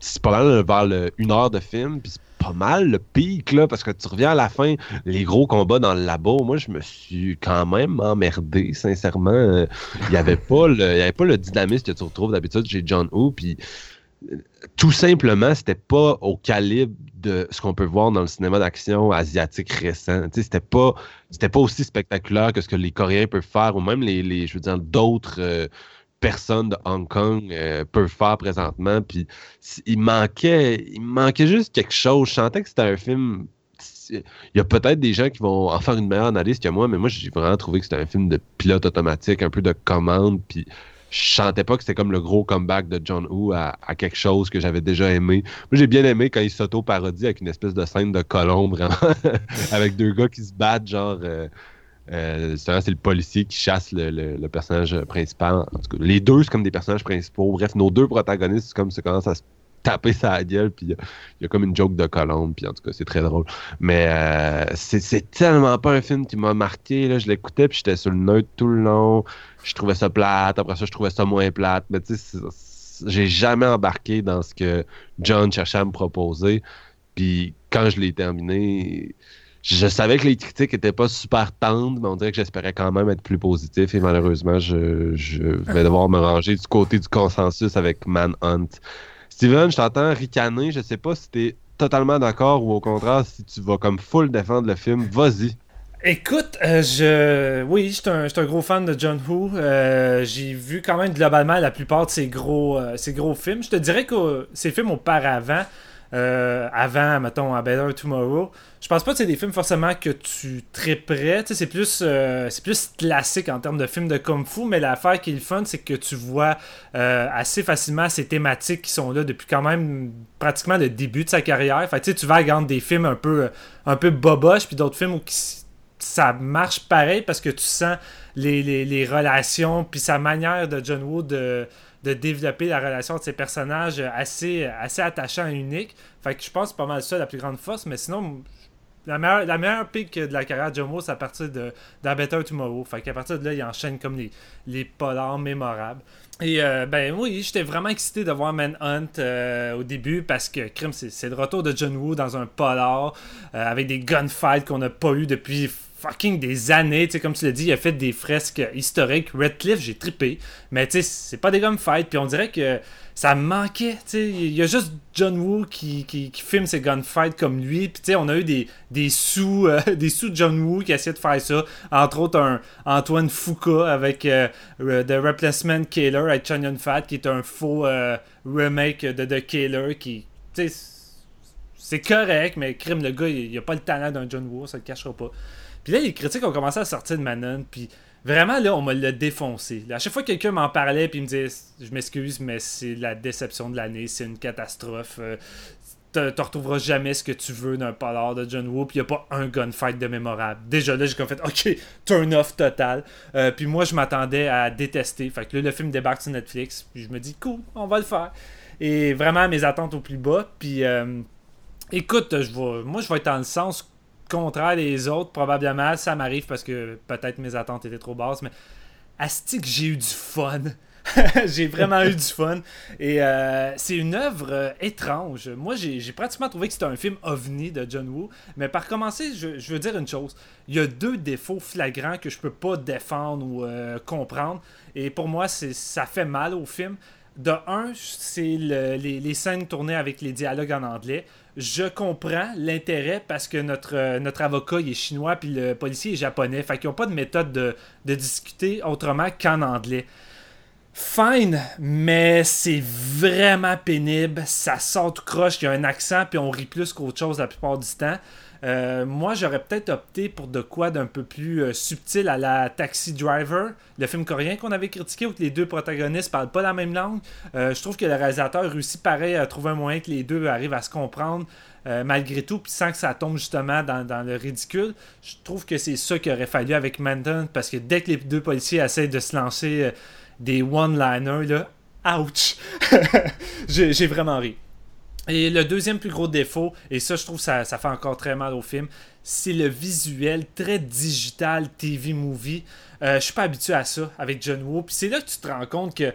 c'est pas mal vers une heure de film, puis pas mal le pic, là, parce que tu reviens à la fin, les gros combats dans le labo, moi, je me suis quand même emmerdé, sincèrement. Euh, il n'y avait, pas le, le dynamisme que tu retrouves d'habitude chez John Woo, euh, tout simplement, c'était pas au calibre de ce qu'on peut voir dans le cinéma d'action asiatique récent. C'était pas, pas aussi spectaculaire que ce que les Coréens peuvent faire, ou même les, les je veux dire, d'autres... Euh, personne de Hong Kong euh, peut faire présentement. Puis il manquait, il manquait juste quelque chose. Je sentais que c'était un film. Il y a peut-être des gens qui vont en faire une meilleure analyse que moi, mais moi j'ai vraiment trouvé que c'était un film de pilote automatique, un peu de commande. Puis je sentais pas que c'était comme le gros comeback de John Woo à, quelque chose que j'avais déjà aimé. Moi, j'ai bien aimé quand il s'auto-parodie avec une espèce de scène de colombe, [laughs] avec deux gars qui se battent, genre. Euh, euh, c'est le policier qui chasse le, personnage principal. En tout cas, les deux, c'est comme des personnages principaux. Bref, nos deux protagonistes, c'est comme ça commence à se taper sa gueule, puis il y, a comme une joke de colombe, puis en tout cas, c'est très drôle. Mais euh, c'est tellement pas un film qui m'a marqué. Là. Je l'écoutais, puis j'étais sur le neutre tout le long. Je trouvais ça plate. Après ça, je trouvais ça moins plate. Mais tu sais, j'ai jamais embarqué dans ce que John cherchait à me proposer. Puis quand je l'ai terminé, je savais que les critiques étaient pas super tendres, mais on dirait que j'espérais quand même être plus positif et malheureusement, je, vais devoir me ranger du côté du consensus avec Manhunt. Steven, je t'entends ricaner, je sais pas si t'es totalement d'accord ou au contraire si tu vas comme full défendre le film. Vas-y. Écoute, euh, je oui, je suis un, gros fan de John Woo. Euh, j'ai vu quand même globalement la plupart de ses gros, euh, gros films. Je te dirais que ces films auparavant, euh, avant, mettons, A Better Tomorrow. Je pense pas que c'est des films forcément que tu tréperais. C'est plus, euh, c'est plus classique en termes de films de Kung Fu, mais l'affaire qui est le fun, c'est que tu vois euh, assez facilement ces thématiques qui sont là depuis quand même pratiquement le début de sa carrière. Fait tu vas regarder des films un peu, un peu boboche, puis d'autres films où ça marche pareil parce que tu sens les, les, relations, puis sa manière de John Woo de de développer la relation de ces personnages assez, assez attachants et uniques. Fait que je pense que pas mal ça la plus grande force, mais sinon, la meilleure, la meilleure pique de la carrière de Jomo, c'est à partir de Better Tomorrow. Fait qu'à partir de là, il enchaîne comme les, les polars mémorables. Et euh, ben oui, j'étais vraiment excité de voir Manhunt euh, au début parce que c'est le retour de John Woo dans un polar euh, avec des gunfights qu'on n'a pas eu depuis fucking des années. Tu sais, comme tu l'as dit, il a fait des fresques historiques. Redcliffe, j'ai trippé. Mais tu sais, c'est pas des gunfights. Puis on dirait que ça manquait. Tu sais, il y a juste John Woo qui, qui, filme ses gunfights comme lui. Puis tu sais, on a eu des, des sous euh, [laughs] des sous John Woo qui essaient de faire ça. Entre autres, un Antoine Foucault avec euh, The Replacement Killer avec Chun Yun Fat qui est un faux euh, remake de The Killer qui. Tu sais, c'est correct, mais crime, le gars, il, a pas le talent d'un John Woo, ça le cachera pas. Puis là, les critiques ont commencé à sortir de Manon, puis vraiment, là, on m'a le défoncé. à chaque fois que quelqu'un m'en parlait, puis il me disait Je m'excuse, mais c'est la déception de l'année, c'est une catastrophe. Euh, tu retrouveras jamais ce que tu veux d'un polar de John Woo, puis il a pas un gunfight de mémorable. Déjà là, j'ai comme fait OK, turn off total. Euh, puis moi, je m'attendais à détester. Fait que là, le film débarque sur Netflix, puis je me dis Cool, on va le faire. Et vraiment, mes attentes au plus bas. Puis euh, écoute, je moi, je vais être dans le sens contraire des autres, probablement. Ça m'arrive parce que peut-être mes attentes étaient trop basses, mais Astic, j'ai eu du fun. [laughs] j'ai vraiment eu du fun. Et euh, c'est une œuvre euh, étrange. Moi, j'ai pratiquement trouvé que c'était un film ovni de John Woo. Mais par commencer, je, veux dire une chose. Il y a deux défauts flagrants que je peux pas défendre ou euh, comprendre. Et pour moi, ça fait mal au film. De un, c'est les, scènes tournées avec les dialogues en anglais je comprends l'intérêt parce que notre, euh, avocat est chinois puis le policier est japonais. Fait qu'ils n'ont pas de méthode de, discuter autrement qu'en anglais. Fine, mais c'est vraiment pénible. Ça sort tout croche, il y a un accent, puis on rit plus qu'autre chose la plupart du temps. Euh, moi, j'aurais peut-être opté pour de quoi d'un peu plus euh, subtil à la Taxi Driver, le film coréen qu'on avait critiqué où les deux protagonistes parlent pas la même langue. Euh, je trouve que le réalisateur réussit pareil à trouver un moyen que les deux arrivent à se comprendre malgré tout, puis sans que ça tombe justement dans, le ridicule. Je trouve que c'est ça qu'il aurait fallu avec Manton parce que dès que les deux policiers essaient de se lancer des one-liners, là, ouch! [laughs] J'ai vraiment ri. Et le deuxième plus gros défaut, et ça je trouve ça, ça fait encore très mal au film, c'est le visuel très digital TV movie. Euh, je suis pas habitué à ça avec John Woo. Puis c'est là que tu te rends compte que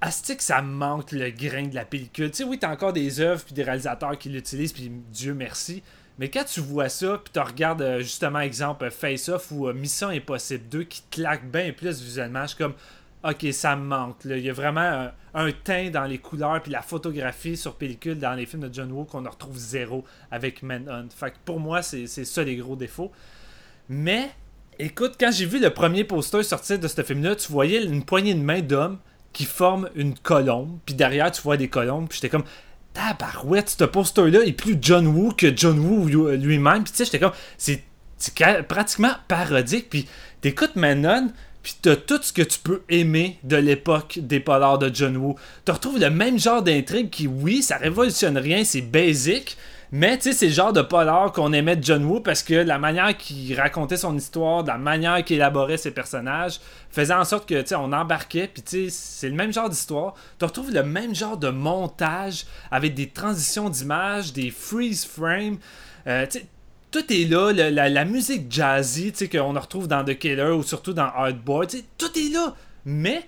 Astic, ça manque le grain de la pellicule. Tu sais, oui, t'as encore des œuvres puis des réalisateurs qui l'utilisent, puis Dieu merci. Mais quand tu vois ça, puis tu regardes euh, justement, exemple, Face Off ou euh, Mission Impossible 2 qui claque bien plus visuellement, je suis comme, ok, ça me manque. Il y a vraiment un, teint dans les couleurs puis la photographie sur pellicule dans les films de John Woo qu'on retrouve zéro avec Manhunt. Fait que pour moi, c'est ça les gros défauts. Mais, écoute, quand j'ai vu le premier poster sortir de ce film-là, tu voyais une poignée de main d'hommes qui forment une colombe, puis derrière, tu vois des colombes, puis j'étais comme tabarouette, ce poster-là est plus John Woo que John Woo lui-même. Puis tu sais, j'étais comme, c'est pratiquement parodique. Puis t'écoutes Manon, puis t'as tout ce que tu peux aimer de l'époque des polars de John Woo. Tu retrouves le même genre d'intrigue qui, oui, ça révolutionne rien, c'est basic, mais tu sais, c'est le genre de polar qu'on aimait de John Woo parce que la manière qu'il racontait son histoire, la manière qu'il élaborait ses personnages, faisait en sorte que, tu sais, on embarquait, puis tu sais, c'est le même genre d'histoire. Tu retrouves le même genre de montage avec des transitions d'images, des freeze frames. Euh, tout est là, la, musique jazzy, tu sais, qu'on retrouve dans The Killer ou surtout dans sais, tout est là. Mais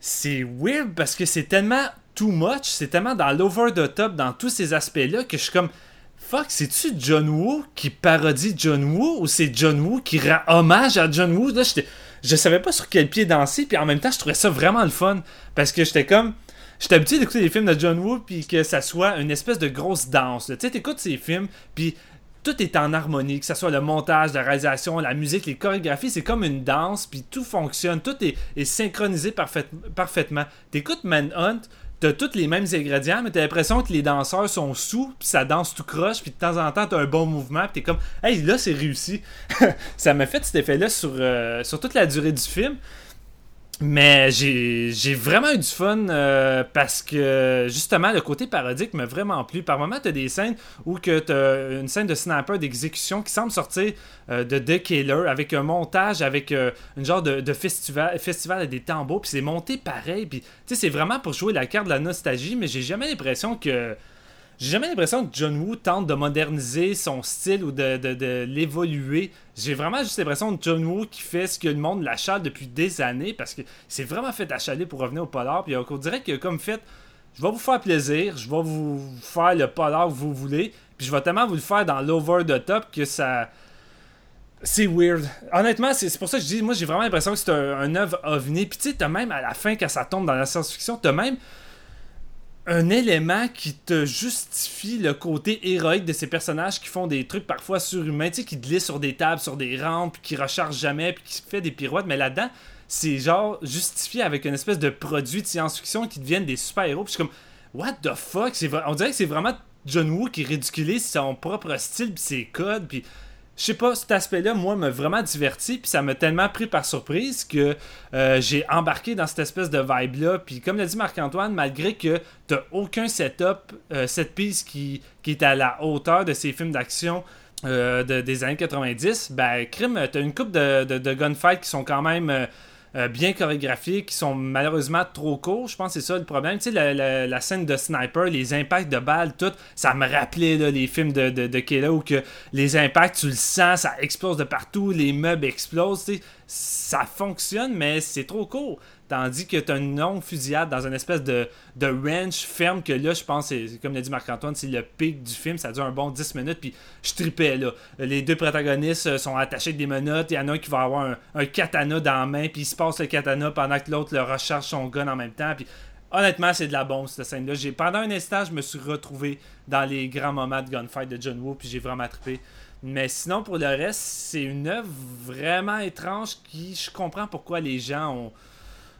c'est weird parce que c'est tellement too much, c'est tellement dans l'over the top dans tous ces aspects-là que je suis comme fuck, c'est-tu John Woo qui parodie John Woo ou c'est John Woo qui rend hommage à John Woo? Là, je savais pas sur quel pied danser, puis en même temps, je trouvais ça vraiment le fun parce que j'étais comme. J'étais habitué d'écouter des films de John Woo, puis que ça soit une espèce de grosse danse. Tu sais, t'écoutes ces films, puis tout est en harmonie, que ce soit le montage, la réalisation, la musique, les chorégraphies, c'est comme une danse, puis tout fonctionne, tout est, synchronisé parfaitement. T'écoutes Manhunt, t'as tous les mêmes ingrédients, mais t'as l'impression que les danseurs sont sous, puis ça danse tout croche, puis de temps en temps, t'as un bon mouvement, puis t'es comme, hey, là, c'est réussi. [laughs] ça m'a fait cet effet-là sur, euh, sur toute la durée du film. Mais j'ai vraiment eu du fun euh, parce que justement le côté parodique m'a vraiment plu. Par moments, tu as des scènes où tu as une scène de sniper d'exécution qui semble sortir euh, de The Killer avec un montage, avec euh, une genre de, festival, festival des tambours, puis c'est monté pareil. Puis c'est vraiment pour jouer la carte de la nostalgie, mais j'ai jamais l'impression que j'ai jamais l'impression que John Woo tente de moderniser son style ou de, l'évoluer. J'ai vraiment juste l'impression de John Woo qui fait ce que le monde l'achale depuis des années parce que c'est vraiment fait achaler pour revenir au polar. Puis on dirait que comme fait, je vais vous faire plaisir, je vais vous faire le polar que vous voulez, puis je vais tellement vous le faire dans l'over the top que ça. C'est weird. Honnêtement, c'est pour ça que je dis, moi j'ai vraiment l'impression que c'est un, un œuvre ovni. Puis tu sais, t'as même à la fin, quand ça tombe dans la science-fiction, t'as même un élément qui te justifie le côté héroïque de ces personnages qui font des trucs parfois surhumains, tu sais, qui glissent sur des tables, sur des rampes, qui rechargent jamais, puis qui fait des pirouettes, mais là-dedans, c'est genre justifié avec une espèce de produit de science-fiction qui deviennent des super-héros, puis je suis comme, what the fuck? On dirait que c'est vraiment John Woo qui ridiculise son propre style, puis ses codes, puis je sais pas, cet aspect-là, moi, m'a vraiment diverti, puis ça m'a tellement pris par surprise que euh, j'ai embarqué dans cette espèce de vibe-là. Puis comme l'a dit Marc-Antoine, malgré que t'as aucun setup, euh, cette piste qui, qui est à la hauteur de ces films d'action euh, des années 90, ben, crime, t'as une coupe de, de, de gunfights qui sont quand même euh, bien chorégraphiés qui sont malheureusement trop courts. Je pense que c'est ça le problème. Tu sais, la, scène de sniper, les impacts de balles, tout, ça me rappelait les films de, de, où que les impacts, tu le sens, ça explose de partout, les meubles explosent. Ça fonctionne, mais c'est trop court. Tandis que tu as une longue fusillade dans une espèce de, de ranch ferme que là, je pense, comme l'a dit Marc-Antoine, c'est le pic du film. Ça dure un bon 10 minutes, puis je tripais là. Les deux protagonistes euh, sont attachés avec des menottes. Il y en a un qui va avoir un, katana dans la main, puis il se passe le katana pendant que l'autre le recharge son gun en même temps. Puis honnêtement, c'est de la bombe cette scène-là. Pendant un instant, je me suis retrouvé dans les grands moments de gunfight de John Woo, puis j'ai vraiment trippé. Mais sinon, pour le reste, c'est une œuvre vraiment étrange qui, je comprends pourquoi les gens ont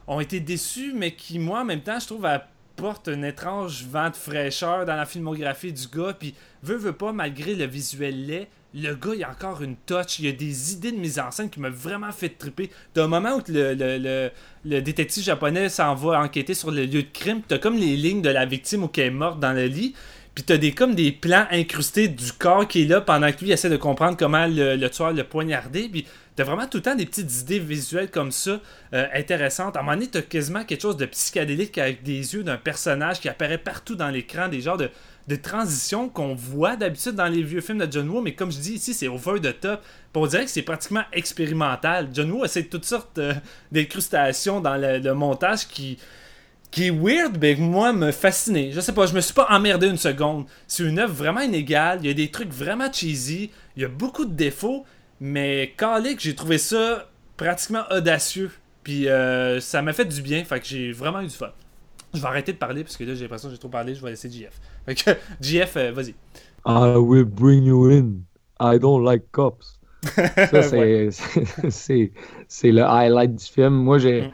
ont été déçus, mais qui, moi, en même temps, je trouve, apporte un étrange vent de fraîcheur dans la filmographie du gars. Puis, veut, veut pas, malgré le visuel laid, le gars, il a encore une touch. Il y a des idées de mise en scène qui m'ont vraiment fait triper. D'un moment où le, le, le, détective japonais s'en va enquêter sur le lieu de crime, t'as comme les lignes de la victime où qu'elle est morte dans le lit. Puis t'as des, comme des plans incrustés du corps qui est là pendant que lui essaie de comprendre comment le, le tueur l'a poignardé. Puis T'as vraiment tout le temps des petites idées visuelles comme ça, euh, intéressantes. À un moment donné, t'as quasiment quelque chose de psychédélique avec des yeux d'un personnage qui apparaît partout dans l'écran, des genres de, de transitions qu'on voit d'habitude dans les vieux films de John Woo, mais comme je dis ici, c'est over the top. on dirait que c'est pratiquement expérimental. John Woo essaie toutes sortes euh, d'incrustations dans le, montage qui, qui est weird, mais moi me fascinait. Je sais pas, je me suis pas emmerdé une seconde. C'est une œuvre vraiment inégale, il y a des trucs vraiment cheesy, il y a beaucoup de défauts, mais Kalik, j'ai trouvé ça pratiquement audacieux. Puis euh, ça m'a fait du bien. Fait que j'ai vraiment eu du fun. Je vais arrêter de parler parce que là j'ai l'impression que j'ai trop parlé. Je vais laisser JF. Fait que [laughs] JF, euh, vas-y. I will bring you in. I don't like cops. [laughs] ça, c'est, c'est, le highlight du film. Moi, j'ai. Mm.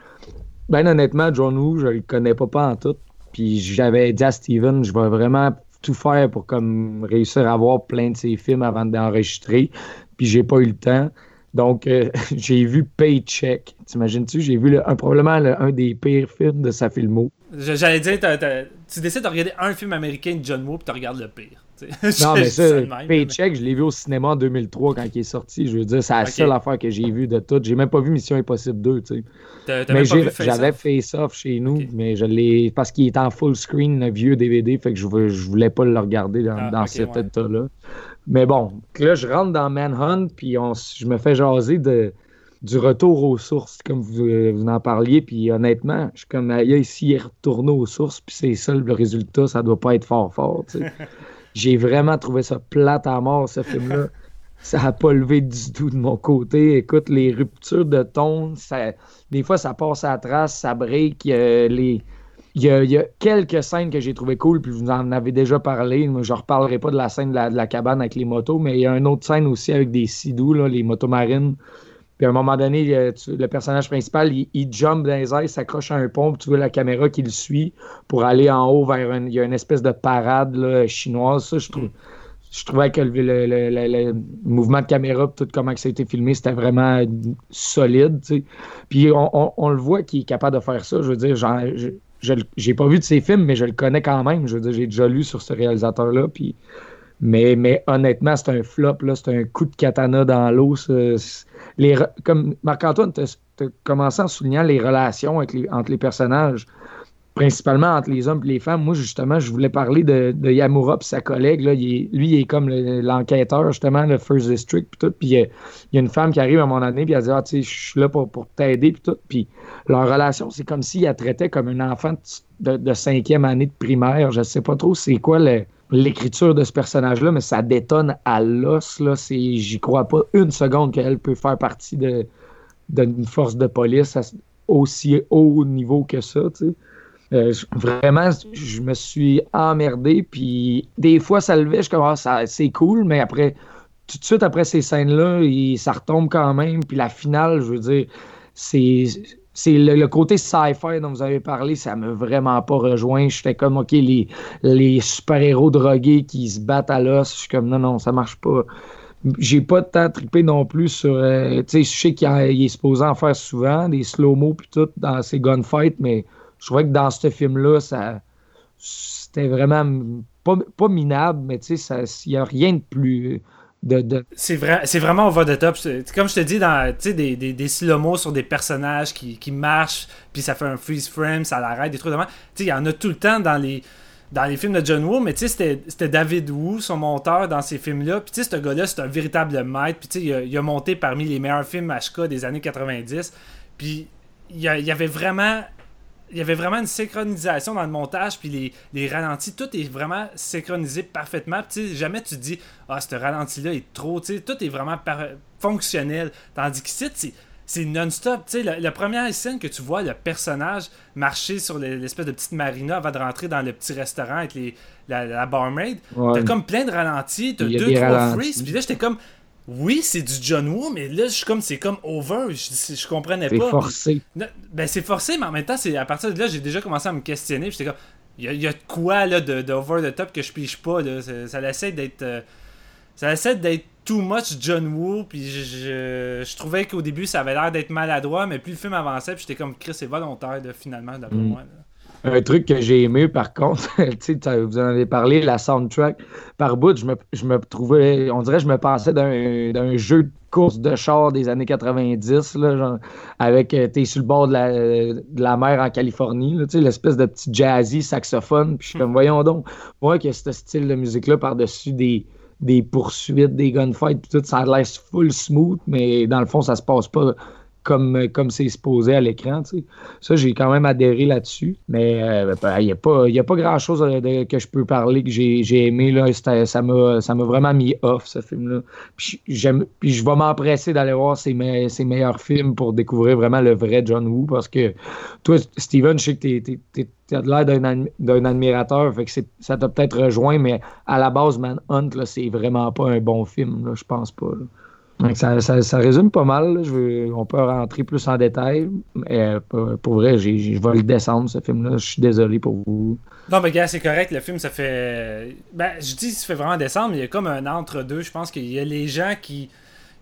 Ben honnêtement, John Woo, je le connais pas, pas en tout. Puis j'avais dit à Steven, je vais vraiment tout faire pour comme réussir à voir plein de ses films avant d'enregistrer puis j'ai pas eu le temps. Donc, euh, [laughs] j'ai vu Paycheck. T'imagines-tu? J'ai vu un, probablement un des pires films de sa filmo. J'allais dire, tu décides de regarder un film américain de John Woo, puis tu regardes le pire. [laughs] non, mais ça, Paycheck, je l'ai vu au cinéma en 2003 quand il est sorti. Je veux dire, c'est la seule affaire que j'ai vue de tout. J'ai même pas vu Mission Impossible 2, tu sais. Mais j'avais Face Off chez nous, mais je l'ai. Parce qu'il est en full screen, le vieux DVD, fait que je, je voulais pas le regarder dans, ah, cet état-là. Mais bon, là, je rentre dans Manhunt, puis on, je me fais jaser de, du retour aux sources, comme vous, vous en parliez. Puis honnêtement, je suis comme, ici, il est retourné aux sources, puis c'est ça le résultat, ça doit pas être fort fort. [laughs] J'ai vraiment trouvé ça plate à mort, ce film-là. Ça n'a pas levé du tout de mon côté. Écoute, les ruptures de ton, ça, des fois, ça passe à la trace, ça break. les, il y, a, quelques scènes que j'ai trouvées cool, puis vous en avez déjà parlé. je ne reparlerai pas de la scène de la, cabane avec les motos, mais il y a une autre scène aussi avec des sidous, les motos marines, Puis à un moment donné, le personnage principal, il, il jump dans les airs, s'accroche à un pont, puis tu vois la caméra qui le suit pour aller en haut vers un, il y a une espèce de parade là, chinoise. Ça, je trouve. Je trouvais que le, mouvement de caméra, tout comment ça a été filmé, c'était vraiment solide. Puis on, le voit qu'il est capable de faire ça. Je veux dire, le- j'ai pas vu de ses films, mais je le connais quand même. Je veux dire, j'ai déjà lu sur ce réalisateur-là. Puis mais, mais honnêtement, c'est un flop. C'est un coup de katana dans l'eau. Les, comme Marc-Antoine, tu as commencé en soulignant les relations entre les personnages, principalement entre les hommes et les femmes. Moi, justement, je voulais parler de, de Yamura et sa collègue. Là. Il lui, il est comme le- l'enquêteur, justement, le First District. Puis tout. Puis il y, a- il y a une femme qui arrive à mon année, puis elle dit Ah, tu sais, je suis là pour, pour t'aider. Puis tout. Puis leur relation, c'est comme s'il la traitait comme un enfant de, cinquième année de primaire. Je sais pas trop c'est quoi l'écriture de ce personnage-là, mais ça détonne à l'os. J'y crois pas une seconde qu'elle peut faire partie d'une force de police à aussi haut niveau que ça. tu sais. Euh, vraiment, je me suis emmerdé. Puis des fois, ça levait, je commence à c'est cool, mais après, tout de suite après ces scènes-là, ça retombe quand même. Puis la finale, je veux dire, c'est. C'est le, côté sci-fi dont vous avez parlé, ça m'a vraiment pas rejoint. J'étais comme, OK, les, les super-héros drogués qui se battent à l'os, je suis comme, non, non, ça marche pas. J'ai pas de temps trippé non plus sur. euh, tu sais, je sais qu'il est supposé en faire souvent, des slow-mo puis tout dans ses gunfights, mais je trouvais que dans ce film-là, ça. C'était vraiment pas, pas minable, mais tu sais, il n'y a rien de plus. De, C'est vrai, c'est vraiment over the top. Comme je te dis, dans des, des, des slow-mo sur des personnages qui, qui marchent, puis ça fait un freeze frame, ça l'arrête, des trucs de Il y en a tout le temps dans les, dans les films de John Woo, mais tu sais, c'était David Woo, son monteur, dans ces films-là. Puis tu sais, ce gars-là, c'est un véritable maître. Puis tu sais, il a, il a monté parmi les meilleurs films HK des années 90. Puis il y avait vraiment il y avait vraiment une synchronisation dans le montage, puis les, les ralentis, tout est vraiment synchronisé parfaitement. Puis, jamais tu te dis, ah, ce ralenti-là est trop, tout est vraiment fonctionnel. Tandis qu'ici, c'est- c'est non-stop. Tu sais, la, la première scène que tu vois le personnage marcher sur le- l'espèce de petite marina avant de rentrer dans le petit restaurant avec les, la, la barmaid, Ouais. t'as comme plein de ralentis, t'as deux, trois freeze, puis là, j'étais comme, oui, c'est du John Woo, mais là, je suis comme, c'est comme over, je, je comprenais C'est pas. forcé. Non, ben c'est forcé, mais en même temps, c'est à partir de là, j'ai déjà commencé à me questionner. J'étais comme, il y, a- y quoi là de, de over the top que je pige pas là. Ça, ça essaie d'être, euh, ça essaie d'être too much John Woo. Puis je, je, je trouvais qu'au début, ça avait l'air d'être maladroit, mais plus le film avançait, puis j'étais comme, Chris, c'est volontaire là, finalement d'après Mm. moi. là. Un truc que j'ai aimé, par contre, [laughs] vous en avez parlé, la soundtrack. Par bout, je me, je me trouvais, on dirait que je me pensais d'un jeu de course de char des années 90, là, genre, avec, euh, t'es sur le bord de la, de la mer en Californie, l'espèce de petit jazzy saxophone. Puis je suis comme, voyons donc, moi, que ce style de musique-là par-dessus des, des poursuites, des gunfights, tout, ça a l'air full smooth, mais dans le fond, ça se passe pas comme comme c'est supposé à l'écran. Ça, j'ai quand même adhéré là-dessus. Mais euh, ben, il n'y a pas, pas grand-chose que je peux parler que j'ai aimé. Là. Ça m'a vraiment mis off, ce film-là. Puis, je vais m'empresser d'aller voir ses, ses meilleurs films pour découvrir vraiment le vrai John Woo. Parce que toi, Steven, je sais que tu as l'air d'un admi- d'un admirateur. Fait que ça t'a peut-être rejoint, mais à la base, Manhunt, c'est vraiment pas un bon film. Là, je pense pas. Donc, ça, ça- ça résume pas mal. on peut rentrer plus en détail. Mais, euh, pour, pour vrai, je vais le descendre, ce film-là. Je suis désolé pour vous. Non, mais gars, c'est correct, le film, ça fait. Ben, je dis, ça fait vraiment descendre, mais il y a comme un entre-deux. Je pense qu'il y a les gens qui,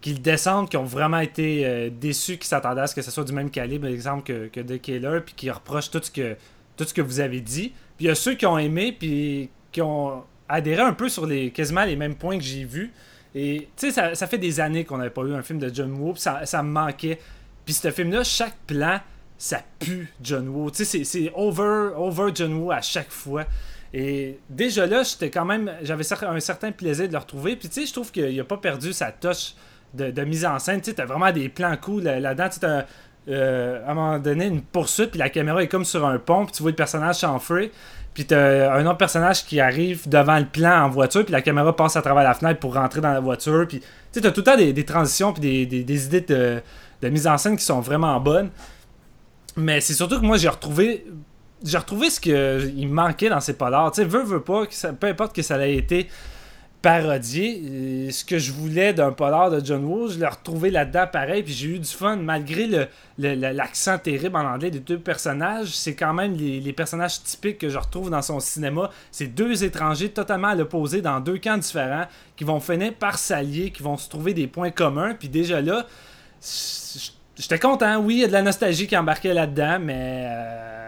qui le descendent, qui ont vraiment été euh, déçus, qui s'attendaient à ce que ce soit du même calibre, par exemple, que, que The Killer, puis qui reprochent tout ce, que, tout ce que vous avez dit. Puis il y a ceux qui ont aimé, puis qui ont adhéré un peu sur les quasiment les mêmes points que j'ai vus. Et tu sais, ça, ça fait des années qu'on n'avait pas eu un film de John Woo, puis ça, ça me manquait. Puis ce film-là, chaque plan, ça pue John Woo. Tu sais, c'est- over, over John Woo à chaque fois. Et déjà là, j'étais quand même, j'avais un certain plaisir de le retrouver. Puis tu sais, je trouve qu'il a pas perdu sa touche de, mise en scène. Tu sais, t'as vraiment des plans cool là- là-dedans. Tu sais, euh, à un moment donné une poursuite, puis la caméra est comme sur un pont, puis tu vois le personnage s'enfuir. Puis t'as un autre personnage qui arrive devant le plan en voiture, puis la caméra passe à travers la fenêtre pour rentrer dans la voiture. Puis tu t'as tout le temps des, transitions, puis des, idées de, mise en scène qui sont vraiment bonnes. Mais c'est surtout que moi, j'ai retrouvé j'ai retrouvé ce qu'il manquait dans ces polars. Tu sais, veux, veux pas, peu importe que ça ait été parodier. Et ce que je voulais d'un polar de John Woo, je l'ai retrouvé là-dedans pareil, puis j'ai eu du fun malgré l'accent terrible en anglais des deux personnages. C'est quand même les, personnages typiques que je retrouve dans son cinéma. C'est deux étrangers totalement à l'opposé dans deux camps différents qui vont finir par s'allier, qui vont se trouver des points communs. Puis déjà là, j'étais content. Oui, il y a de la nostalgie qui embarquait là-dedans, mais euh,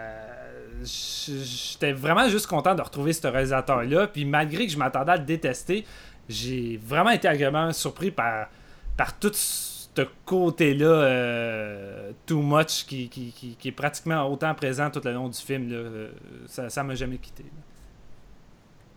j'étais vraiment juste content de retrouver ce réalisateur-là. Puis malgré que je m'attendais à le détester, j'ai vraiment été agréablement surpris par, par tout ce côté-là, euh, too much, qui, qui, qui- qui est pratiquement autant présent tout le long du film. Là. Euh, Ça ça m'a jamais quitté.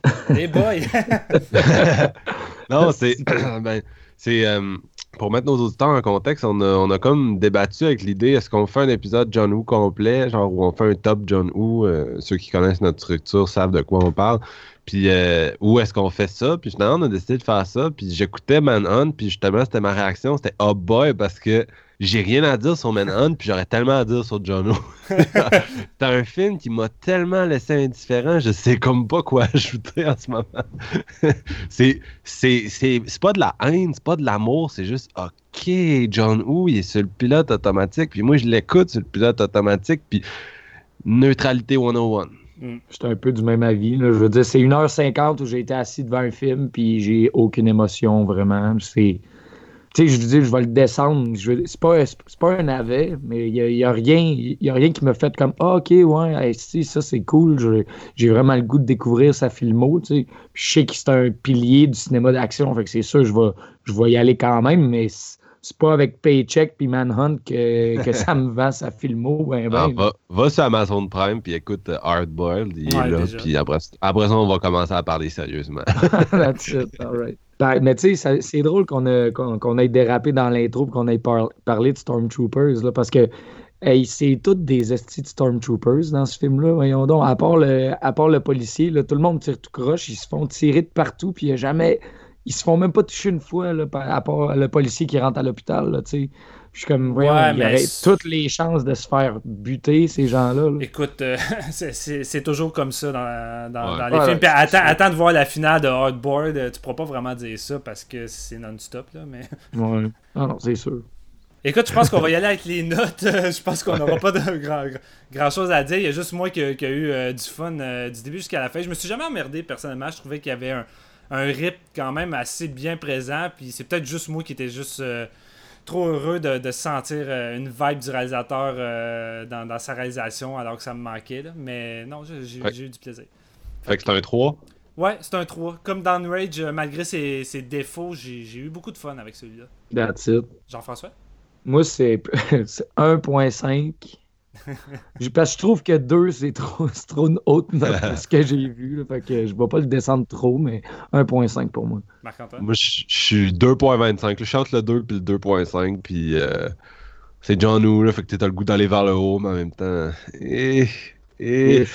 [laughs] Hey boy! [laughs] Non, c'est. [clears throat] ben, c'est. euh, pour mettre nos auditeurs en contexte, on a, a comme débattu avec l'idée est-ce qu'on fait un épisode John Woo complet, genre où on fait un top John Woo euh, Ceux qui connaissent notre structure savent de quoi on parle. Puis euh, où est-ce qu'on fait ça Puis finalement, on a décidé de faire ça. Puis j'écoutais Manhunt, puis justement, c'était ma réaction c'était oh boy, parce que j'ai rien à dire sur Manhunt, puis j'aurais tellement à dire sur John Woo. [laughs] C'est un film qui m'a tellement laissé indifférent, je sais comme pas quoi [laughs] ajouter en ce moment. [laughs] c'est, c'est, c'est, c'est pas de la haine, c'est pas de l'amour, c'est juste OK, John Woo, il est sur le pilote automatique, puis moi je l'écoute sur le pilote automatique, puis neutralité 101. J'étais un peu du même avis. là. Je veux dire, c'est 1h50 où j'ai été assis devant un film, puis j'ai aucune émotion vraiment. C'est. Tu sais, je dis, je vais le descendre. Je veux- C'est pas, c'est pas un navet, mais il n'y a, y a rien il y a rien qui me fait comme Ah, ok, ouais, hey, si, ça c'est cool. Je- J'ai vraiment le goût de découvrir sa filmo. Tu sais. Puis je sais que c'est un pilier du cinéma d'action, fait que c'est sûr, je vais, je vais y aller quand même, mais c'est pas avec Paycheck puis Manhunt que, que ça me vend sa filmo. Ben, Ah, ben. va, va sur Amazon Prime, puis écoute euh, Hard Boiled, il Ouais, est là, déjà. puis après, après ça, on va commencer à parler sérieusement. [laughs] That's it, all right. Ben, mais tu sais, c'est drôle qu'on a- qu'on qu'on ait dérapé dans l'intro et qu'on ait par- parlé de Stormtroopers, là, parce que c'est toutes des estis de Stormtroopers dans ce film-là. Voyons donc, à part le, à part le policier, tout le monde tire tout croche, ils se font tirer de partout, puis il y a jamais. Ils se font même pas toucher une fois, là, par- à part le policier qui rentre à l'hôpital, là, tu sais. Je suis comme, voyons, Ouais, il aurait toutes les chances de se faire buter, ces gens-là. là. Écoute, euh, [laughs] c'est- toujours comme ça dans, dans- Ouais. dans les Ouais, films. Puis attends, attends de voir la finale de Hardboard. euh, Tu pourras pas vraiment dire ça parce que c'est non-stop. là, Mais... [laughs] Ouais. Ah non, c'est sûr. Écoute, je pense qu'on va y aller avec les notes. Euh, Je pense qu'on n'aura pas de [laughs] grand, grand chose à dire. Il y a juste moi qui, qui a eu euh, du fun euh, du début jusqu'à la fin. Je me suis jamais emmerdé personnellement. Je trouvais qu'il y avait un, un rythme quand même assez bien présent. Puis c'est peut-être juste moi qui était juste euh, trop heureux de, de sentir euh, une vibe du réalisateur euh, dans, dans sa réalisation alors que ça me manquait. là. Mais non, j'ai j'ai- Ouais. j'ai eu du plaisir. fait que c'est un 3. Ouais, c'est un 3. Comme dans Rage, malgré ses, ses défauts, j'ai j'ai eu beaucoup de fun avec celui-là. That's it. Jean-François? Moi, c'est [laughs] c'est 1.5. Je- Parce que je trouve que 2, c'est trop, c'est trop une haute note de [laughs] ce que j'ai vu. là. fait que je ne vais pas le descendre trop, mais 1.5 pour moi. Marc-Antoine? Moi, je je suis 2.25. Je chante le 2 puis le 2.5, puis euh, c'est John Woo, là, fait que t'as le goût d'aller vers le haut, mais en même temps. Et, et, et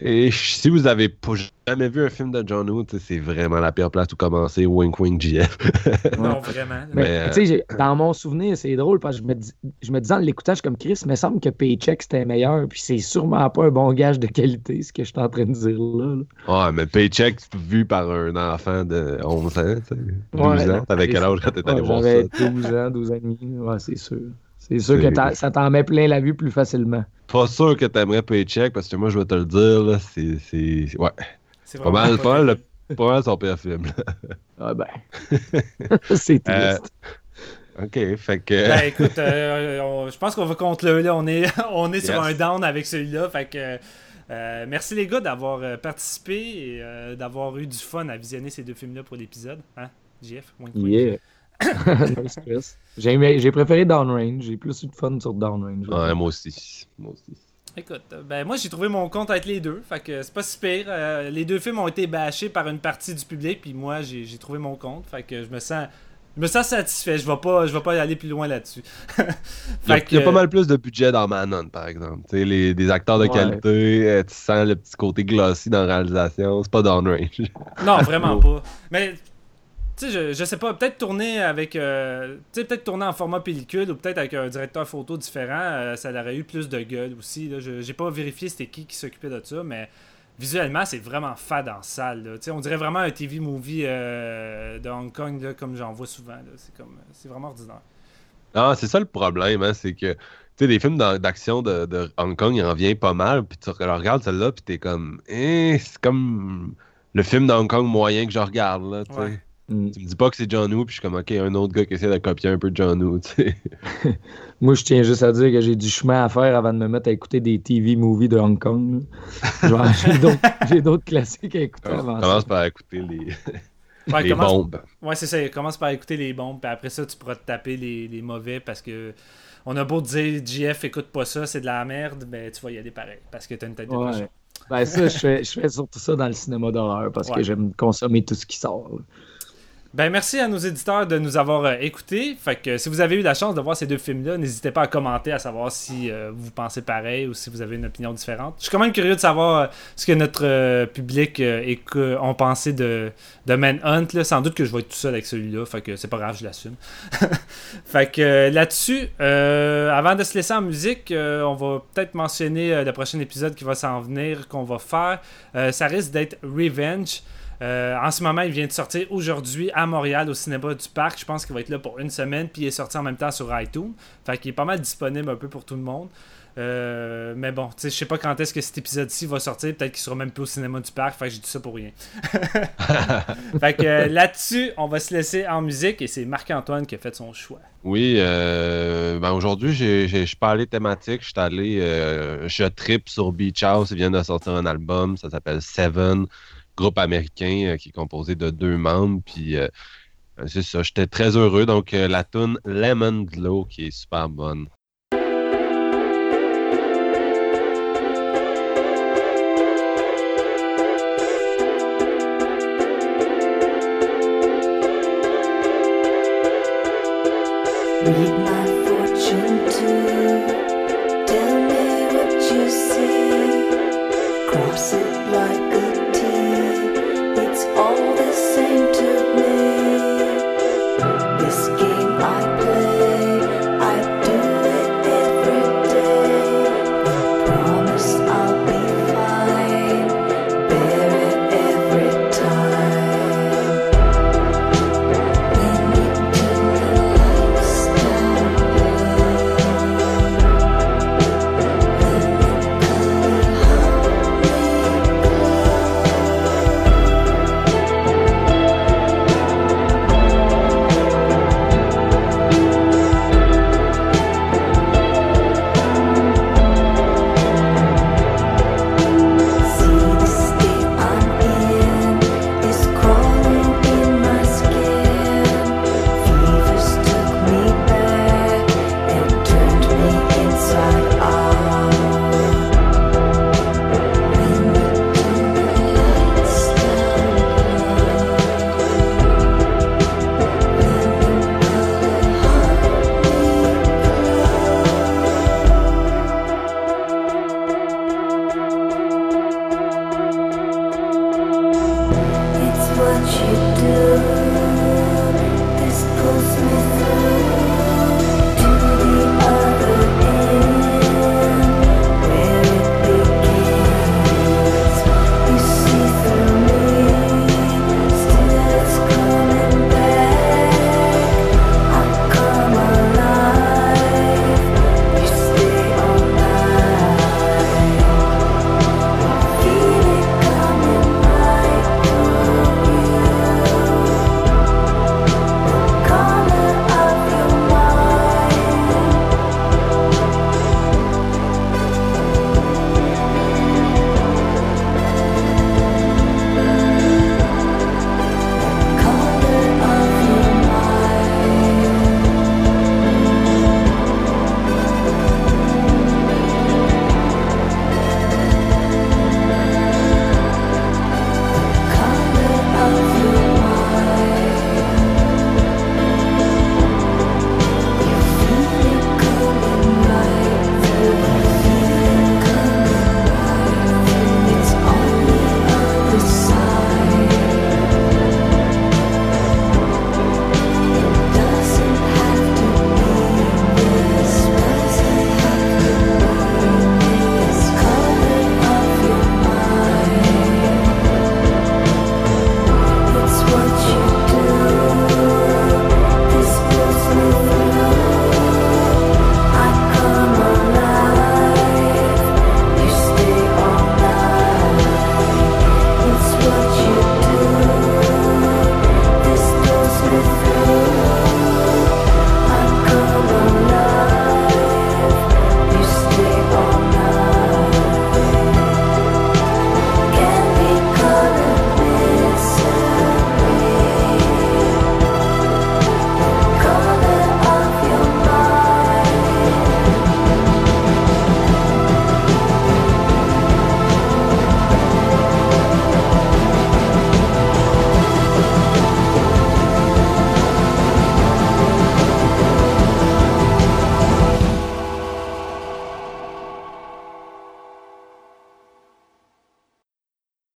[laughs] si vous avez pas jamais vu un film de John Woo, c'est vraiment la pire place où commencer. Wink wink GF. [laughs] Non, vraiment. Mais, Mais, euh, dans mon souvenir, c'est drôle parce que je me, dis, je me disais en suis comme Chris, il me semble que Paycheck c'était meilleur, puis c'est sûrement pas un bon gage de qualité, ce que je suis en train de dire là. là. Ouais, mais Paycheck vu par un enfant de 11 ans, tu sais, 12 Ouais, ans. T'avais quel âge quand t'étais allé Ouais, voir ça? J'avais 12 ans, 12 ans et demi. Ouais, c'est sûr. C'est sûr que ça t'en met plein la vue plus facilement. Pas sûr que t'aimerais Paycheck, parce que moi, je vais te le dire, là, c'est... c'est- Ouais, C'est pas mal, pas mal, le- pas mal son pire film. là. Ah ben. [laughs] c'est triste. Euh, OK, fait que... Ben écoute, euh, on- je pense qu'on va conclure là. On est, [laughs] on est sur Yes. un down avec celui-là. Fait que euh, merci les gars d'avoir euh, participé et euh, d'avoir eu du fun à visionner ces deux films-là pour l'épisode. Hein, JF? Yeah. [laughs] J'ai préféré Downrange. J'ai plus eu de fun sur Downrange. Ouais, moi aussi. Moi aussi. Écoute, euh, ben moi j'ai trouvé mon compte avec les deux, fait que c'est pas si pire. Euh, les deux films ont été bâchés par une partie du public, puis moi j'ai trouvé mon compte, fait que je me sens, je me sens satisfait. Je vais pas, je vais pas aller plus loin là-dessus. [laughs] Il y, a, Fait il y a que- pas mal plus de budget dans Manon, par exemple. Tu sais, les, des acteurs de Ouais. qualité, euh, tu sens le petit côté glossy dans la réalisation. C'est pas downrange. Non, vraiment [laughs] pas. Mais tu sais, je, je sais pas, peut-être tourner avec, euh, tu sais, peut-être tourner en format pellicule ou peut-être avec un directeur photo différent, euh, ça aurait eu plus de gueule aussi. Là. Je- J'ai pas vérifié c'était qui qui s'occupait de ça, mais visuellement, c'est vraiment fade en salle. là. Tu sais, On dirait vraiment un TV movie euh, de Hong Kong, là, comme j'en vois souvent. là. C'est comme, c'est vraiment ordinaire. Ah, c'est ça le problème, hein, c'est que, tu sais, les films d'action de, de Hong Kong, il en vient pas mal, puis tu re- regardes celle-là, puis t'es comme, eh, c'est comme le film de Hong Kong moyen que je regarde, là, tu sais. Ouais. Mm. Tu me dis pas que c'est John Woo, puis je suis comme, ok, un autre gars qui essaie de copier un peu John Woo, tu sais. [laughs] Moi, je tiens juste à dire que j'ai du chemin à faire avant de me mettre à écouter des TV movies de Hong Kong. [laughs] J'ai d'autres- classiques à écouter avant commence ça. par écouter les, [laughs] Ouais, les commence- bombes. Ouais, c'est ça. Commence par écouter les bons, puis après ça, tu pourras te taper les, les mauvais parce que on a beau te dire GF, écoute pas ça, c'est de la merde, ben tu vas y aller pareil parce que t'as une tête de. Ouais. Ben ça, je fais, je fais surtout ça dans le cinéma d'horreur parce Ouais. que j'aime consommer tout ce qui sort. là. Ben merci à nos éditeurs de nous avoir euh, écoutés. Fait que si vous avez eu la chance de voir ces deux films-là, n'hésitez pas à commenter à savoir si euh, vous pensez pareil ou si vous avez une opinion différente. Je suis quand même curieux de savoir euh, ce que notre public ont pensé de, Manhunt. Là. Sans doute que je vais être tout seul avec celui-là. Fait que c'est pas grave, je l'assume. [laughs] fait que là-dessus, avant de se laisser en musique, on va peut-être mentionner le prochain épisode qui va s'en venir, qu'on va faire. Ça risque d'être Revenge. Euh, en ce moment, il vient de sortir aujourd'hui à Montréal au cinéma du parc. Je pense qu'il va être là pour une semaine, puis il est sorti en même temps sur iTunes. Fait qu'il est pas mal disponible un peu pour tout le monde. Euh, mais bon, tu sais, je sais pas quand est-ce que cet épisode-ci va sortir. Peut-être qu'il sera même plus au cinéma du parc. Fait que j'ai dit ça pour rien. [laughs] [laughs] fait que euh, là-dessus, on va se laisser en musique et c'est Marc-Antoine qui a fait son choix. Oui, euh, ben aujourd'hui, je suis pas allé thématique, je suis allé, euh, je trip sur Beach House, ils viennent de sortir un album, ça s'appelle Seven, groupe américain euh, qui est composé de deux membres, puis euh, euh, c'est ça, j'étais très heureux, donc la tune Lemon Glow qui est super bonne. Tell me what you see. Cross it